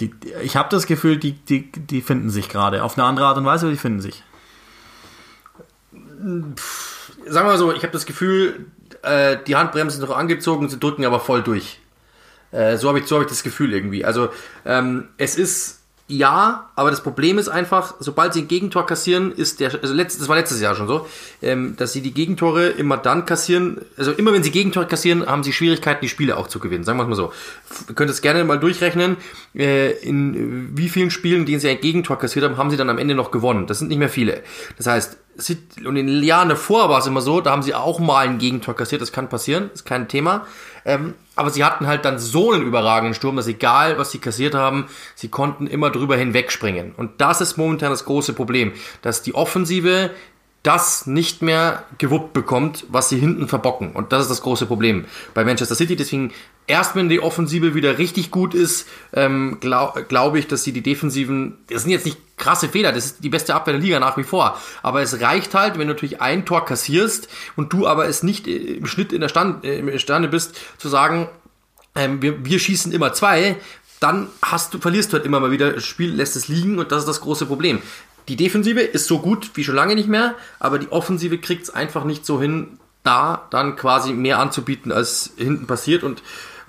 Die, ich habe das Gefühl, die, die, die finden sich gerade. Auf eine andere Art und Weise, aber die finden sich. Sagen wir mal so, ich habe das Gefühl, äh, die Handbremse noch angezogen, sie drücken aber voll durch. Äh, so habe ich, so hab ich das Gefühl irgendwie. Also ähm, es ist ja, aber das Problem ist einfach, sobald sie ein Gegentor kassieren, ist der, also letztes, das war letztes Jahr schon so, ähm, dass sie die Gegentore immer dann kassieren, also immer wenn sie Gegentore kassieren, haben sie Schwierigkeiten, die Spiele auch zu gewinnen. Sagen wir es mal so. Ihr könnt es gerne mal durchrechnen, äh, in wie vielen Spielen, denen sie ein Gegentor kassiert haben, haben sie dann am Ende noch gewonnen. Das sind nicht mehr viele. Das heißt, und in den Jahren davor war es immer so, da haben sie auch mal ein Gegentor kassiert, das kann passieren, ist kein Thema. Ähm, aber sie hatten halt dann so einen überragenden Sturm, dass egal, was sie kassiert haben, sie konnten immer drüber hinwegspringen. Und das ist momentan das große Problem, dass die Offensive das nicht mehr gewuppt bekommt, was sie hinten verbocken. Und das ist das große Problem bei Manchester City. Deswegen erst wenn die Offensive wieder richtig gut ist, ähm, glaube glaub ich, dass sie die Defensiven, das sind jetzt nicht krasse Fehler, das ist die beste Abwehr der Liga nach wie vor, aber es reicht halt, wenn du natürlich ein Tor kassierst und du aber es nicht im Schnitt in der Stand, äh, imstande bist, zu sagen, ähm, wir, wir schießen immer zwei, dann hast du, verlierst du halt immer mal wieder, das Spiel lässt es liegen und das ist das große Problem. Die Defensive ist so gut wie schon lange nicht mehr, aber die Offensive kriegt es einfach nicht so hin, da dann quasi mehr anzubieten, als hinten passiert und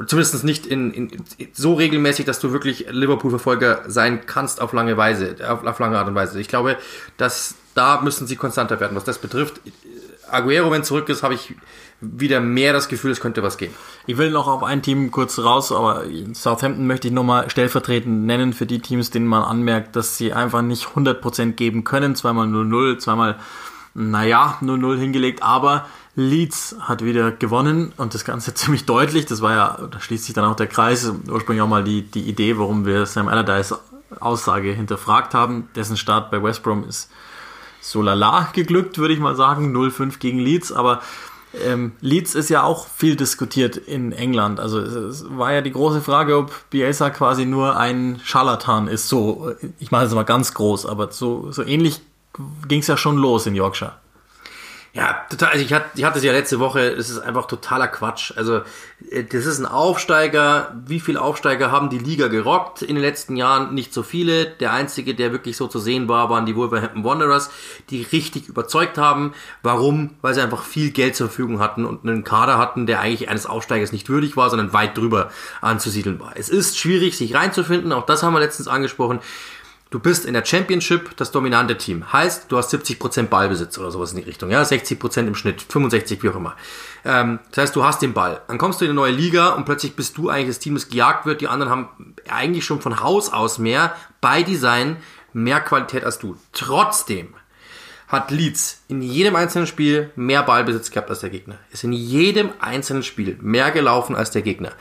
zumindest nicht in, in, so regelmäßig, dass du wirklich Liverpool-Verfolger sein kannst auf lange Weise, auf, auf lange Art und Weise. Ich glaube, dass da müssen sie konstanter werden, was das betrifft. Aguero, wenn zurück ist, habe ich wieder mehr das Gefühl, es könnte was gehen. Ich will noch auf ein Team kurz raus, aber Southampton möchte ich nochmal stellvertretend nennen für die Teams, denen man anmerkt, dass sie einfach nicht 100% geben können. Zweimal 0-0, zweimal, naja, 0-0 hingelegt, aber Leeds hat wieder gewonnen und das Ganze ziemlich deutlich. Das war ja, da schließt sich dann auch der Kreis, ursprünglich auch mal die, die Idee, warum wir Sam Allardyce Aussage hinterfragt haben. Dessen Start bei West Brom ist so lala geglückt, würde ich mal sagen. 0-5 gegen Leeds, aber ähm, Leeds ist ja auch viel diskutiert in England. Also es, war ja die große Frage, ob Bielsa quasi nur ein Scharlatan ist. So, ich mache es mal ganz groß, aber so, so ähnlich ging es ja schon los in Yorkshire. Ja, total. Also ich hatte, ich hatte es ja letzte Woche, das ist einfach totaler Quatsch. Also, äh, das ist ein Aufsteiger. Wie viele Aufsteiger haben die Liga gerockt in den letzten Jahren? Nicht so viele. Der einzige, der wirklich so zu sehen war, waren die Wolverhampton Wanderers, die richtig überzeugt haben. Warum? Weil sie einfach viel Geld zur Verfügung hatten und einen Kader hatten, der eigentlich eines Aufsteigers nicht würdig war, sondern weit drüber anzusiedeln war. Es ist schwierig, sich reinzufinden. Auch das haben wir letztens angesprochen. Du bist in der Championship das dominante Team. Heißt, du hast 70% Ballbesitz oder sowas in die Richtung. Ja, 60% im Schnitt, 65, wie auch immer. Ähm, das heißt, du hast den Ball. Dann kommst du in eine neue Liga und plötzlich bist du eigentlich das Team, das gejagt wird. Die anderen haben eigentlich schon von Haus aus mehr, bei Design, mehr Qualität als du. Trotzdem hat Leeds in jedem einzelnen Spiel mehr Ballbesitz gehabt als der Gegner. Ist in jedem einzelnen Spiel mehr gelaufen als der Gegner.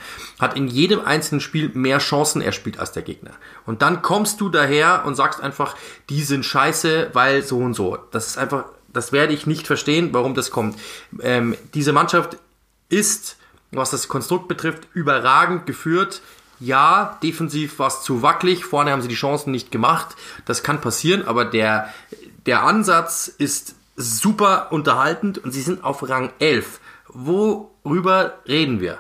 Hat in jedem einzelnen Spiel mehr Chancen erspielt als der Gegner. Und dann kommst du daher und sagst einfach, die sind scheiße, weil so und so. Das ist einfach, das werde ich nicht verstehen, warum das kommt. Ähm, diese Mannschaft ist, was das Konstrukt betrifft, überragend geführt. Ja, defensiv war es zu wackelig, vorne haben sie die Chancen nicht gemacht. Das kann passieren, aber der, der Ansatz ist super unterhaltend und sie sind auf Rang 11. Worüber reden wir?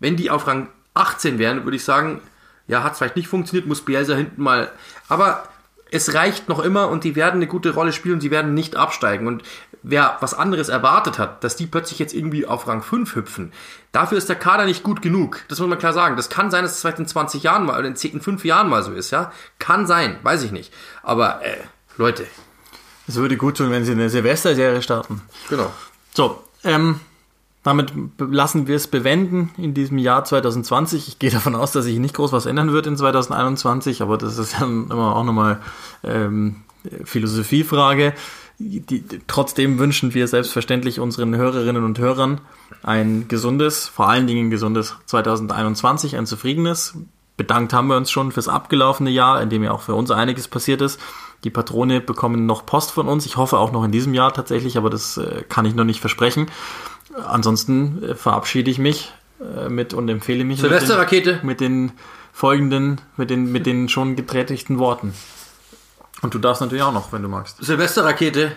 Wenn die auf Rang 18 wären, würde ich sagen, ja, hat vielleicht nicht funktioniert, muss Bielsa hinten mal. Aber es reicht noch immer und die werden eine gute Rolle spielen und die werden nicht absteigen. Und wer was anderes erwartet hat, dass die plötzlich jetzt irgendwie auf Rang 5 hüpfen, dafür ist der Kader nicht gut genug. Das muss man klar sagen. Das kann sein, dass es vielleicht in 20 Jahren mal oder in 10, 5 Jahren mal so ist, ja. Kann sein, weiß ich nicht. Aber, äh, Leute. Es würde gut tun, wenn sie eine Silvester-Serie starten. Genau. So, ähm, damit lassen wir es bewenden in diesem Jahr 2020. Ich gehe davon aus, dass sich nicht groß was ändern wird in 2021, aber das ist ja immer auch nochmal ähm, Philosophiefrage. Die, trotzdem wünschen wir selbstverständlich unseren Hörerinnen und Hörern ein gesundes, vor allen Dingen gesundes 2021, ein zufriedenes. Bedankt haben wir uns schon fürs abgelaufene Jahr, in dem ja auch für uns einiges passiert ist. Die Patrone bekommen noch Post von uns. Ich hoffe auch noch in diesem Jahr tatsächlich, aber das äh, kann ich noch nicht versprechen ansonsten äh, verabschiede ich mich äh, mit und empfehle mich Silvesterrakete mit, den, mit den folgenden, mit den, mit den schon getätigten Worten. Und du darfst natürlich auch noch, wenn du magst. Silvesterrakete,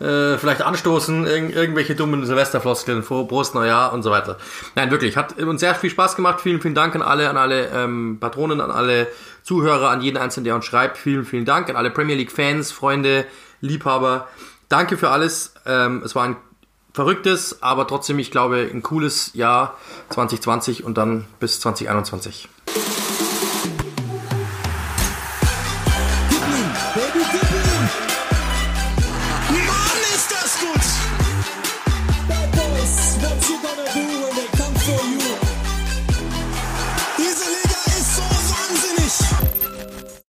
äh, vielleicht anstoßen, irg irgendwelche dummen Silvesterfloskeln, vor Prost, Neujahr und so weiter. Nein, wirklich, hat uns sehr viel Spaß gemacht. Vielen, vielen Dank an alle, an alle ähm, Patronen, an alle Zuhörer, an jeden Einzelnen, der uns schreibt. Vielen, vielen Dank an alle Premier League Fans, Freunde, Liebhaber. Danke für alles. Ähm, es war ein verrücktes, aber trotzdem, ich glaube, ein cooles Jahr 2020 und dann bis 2021.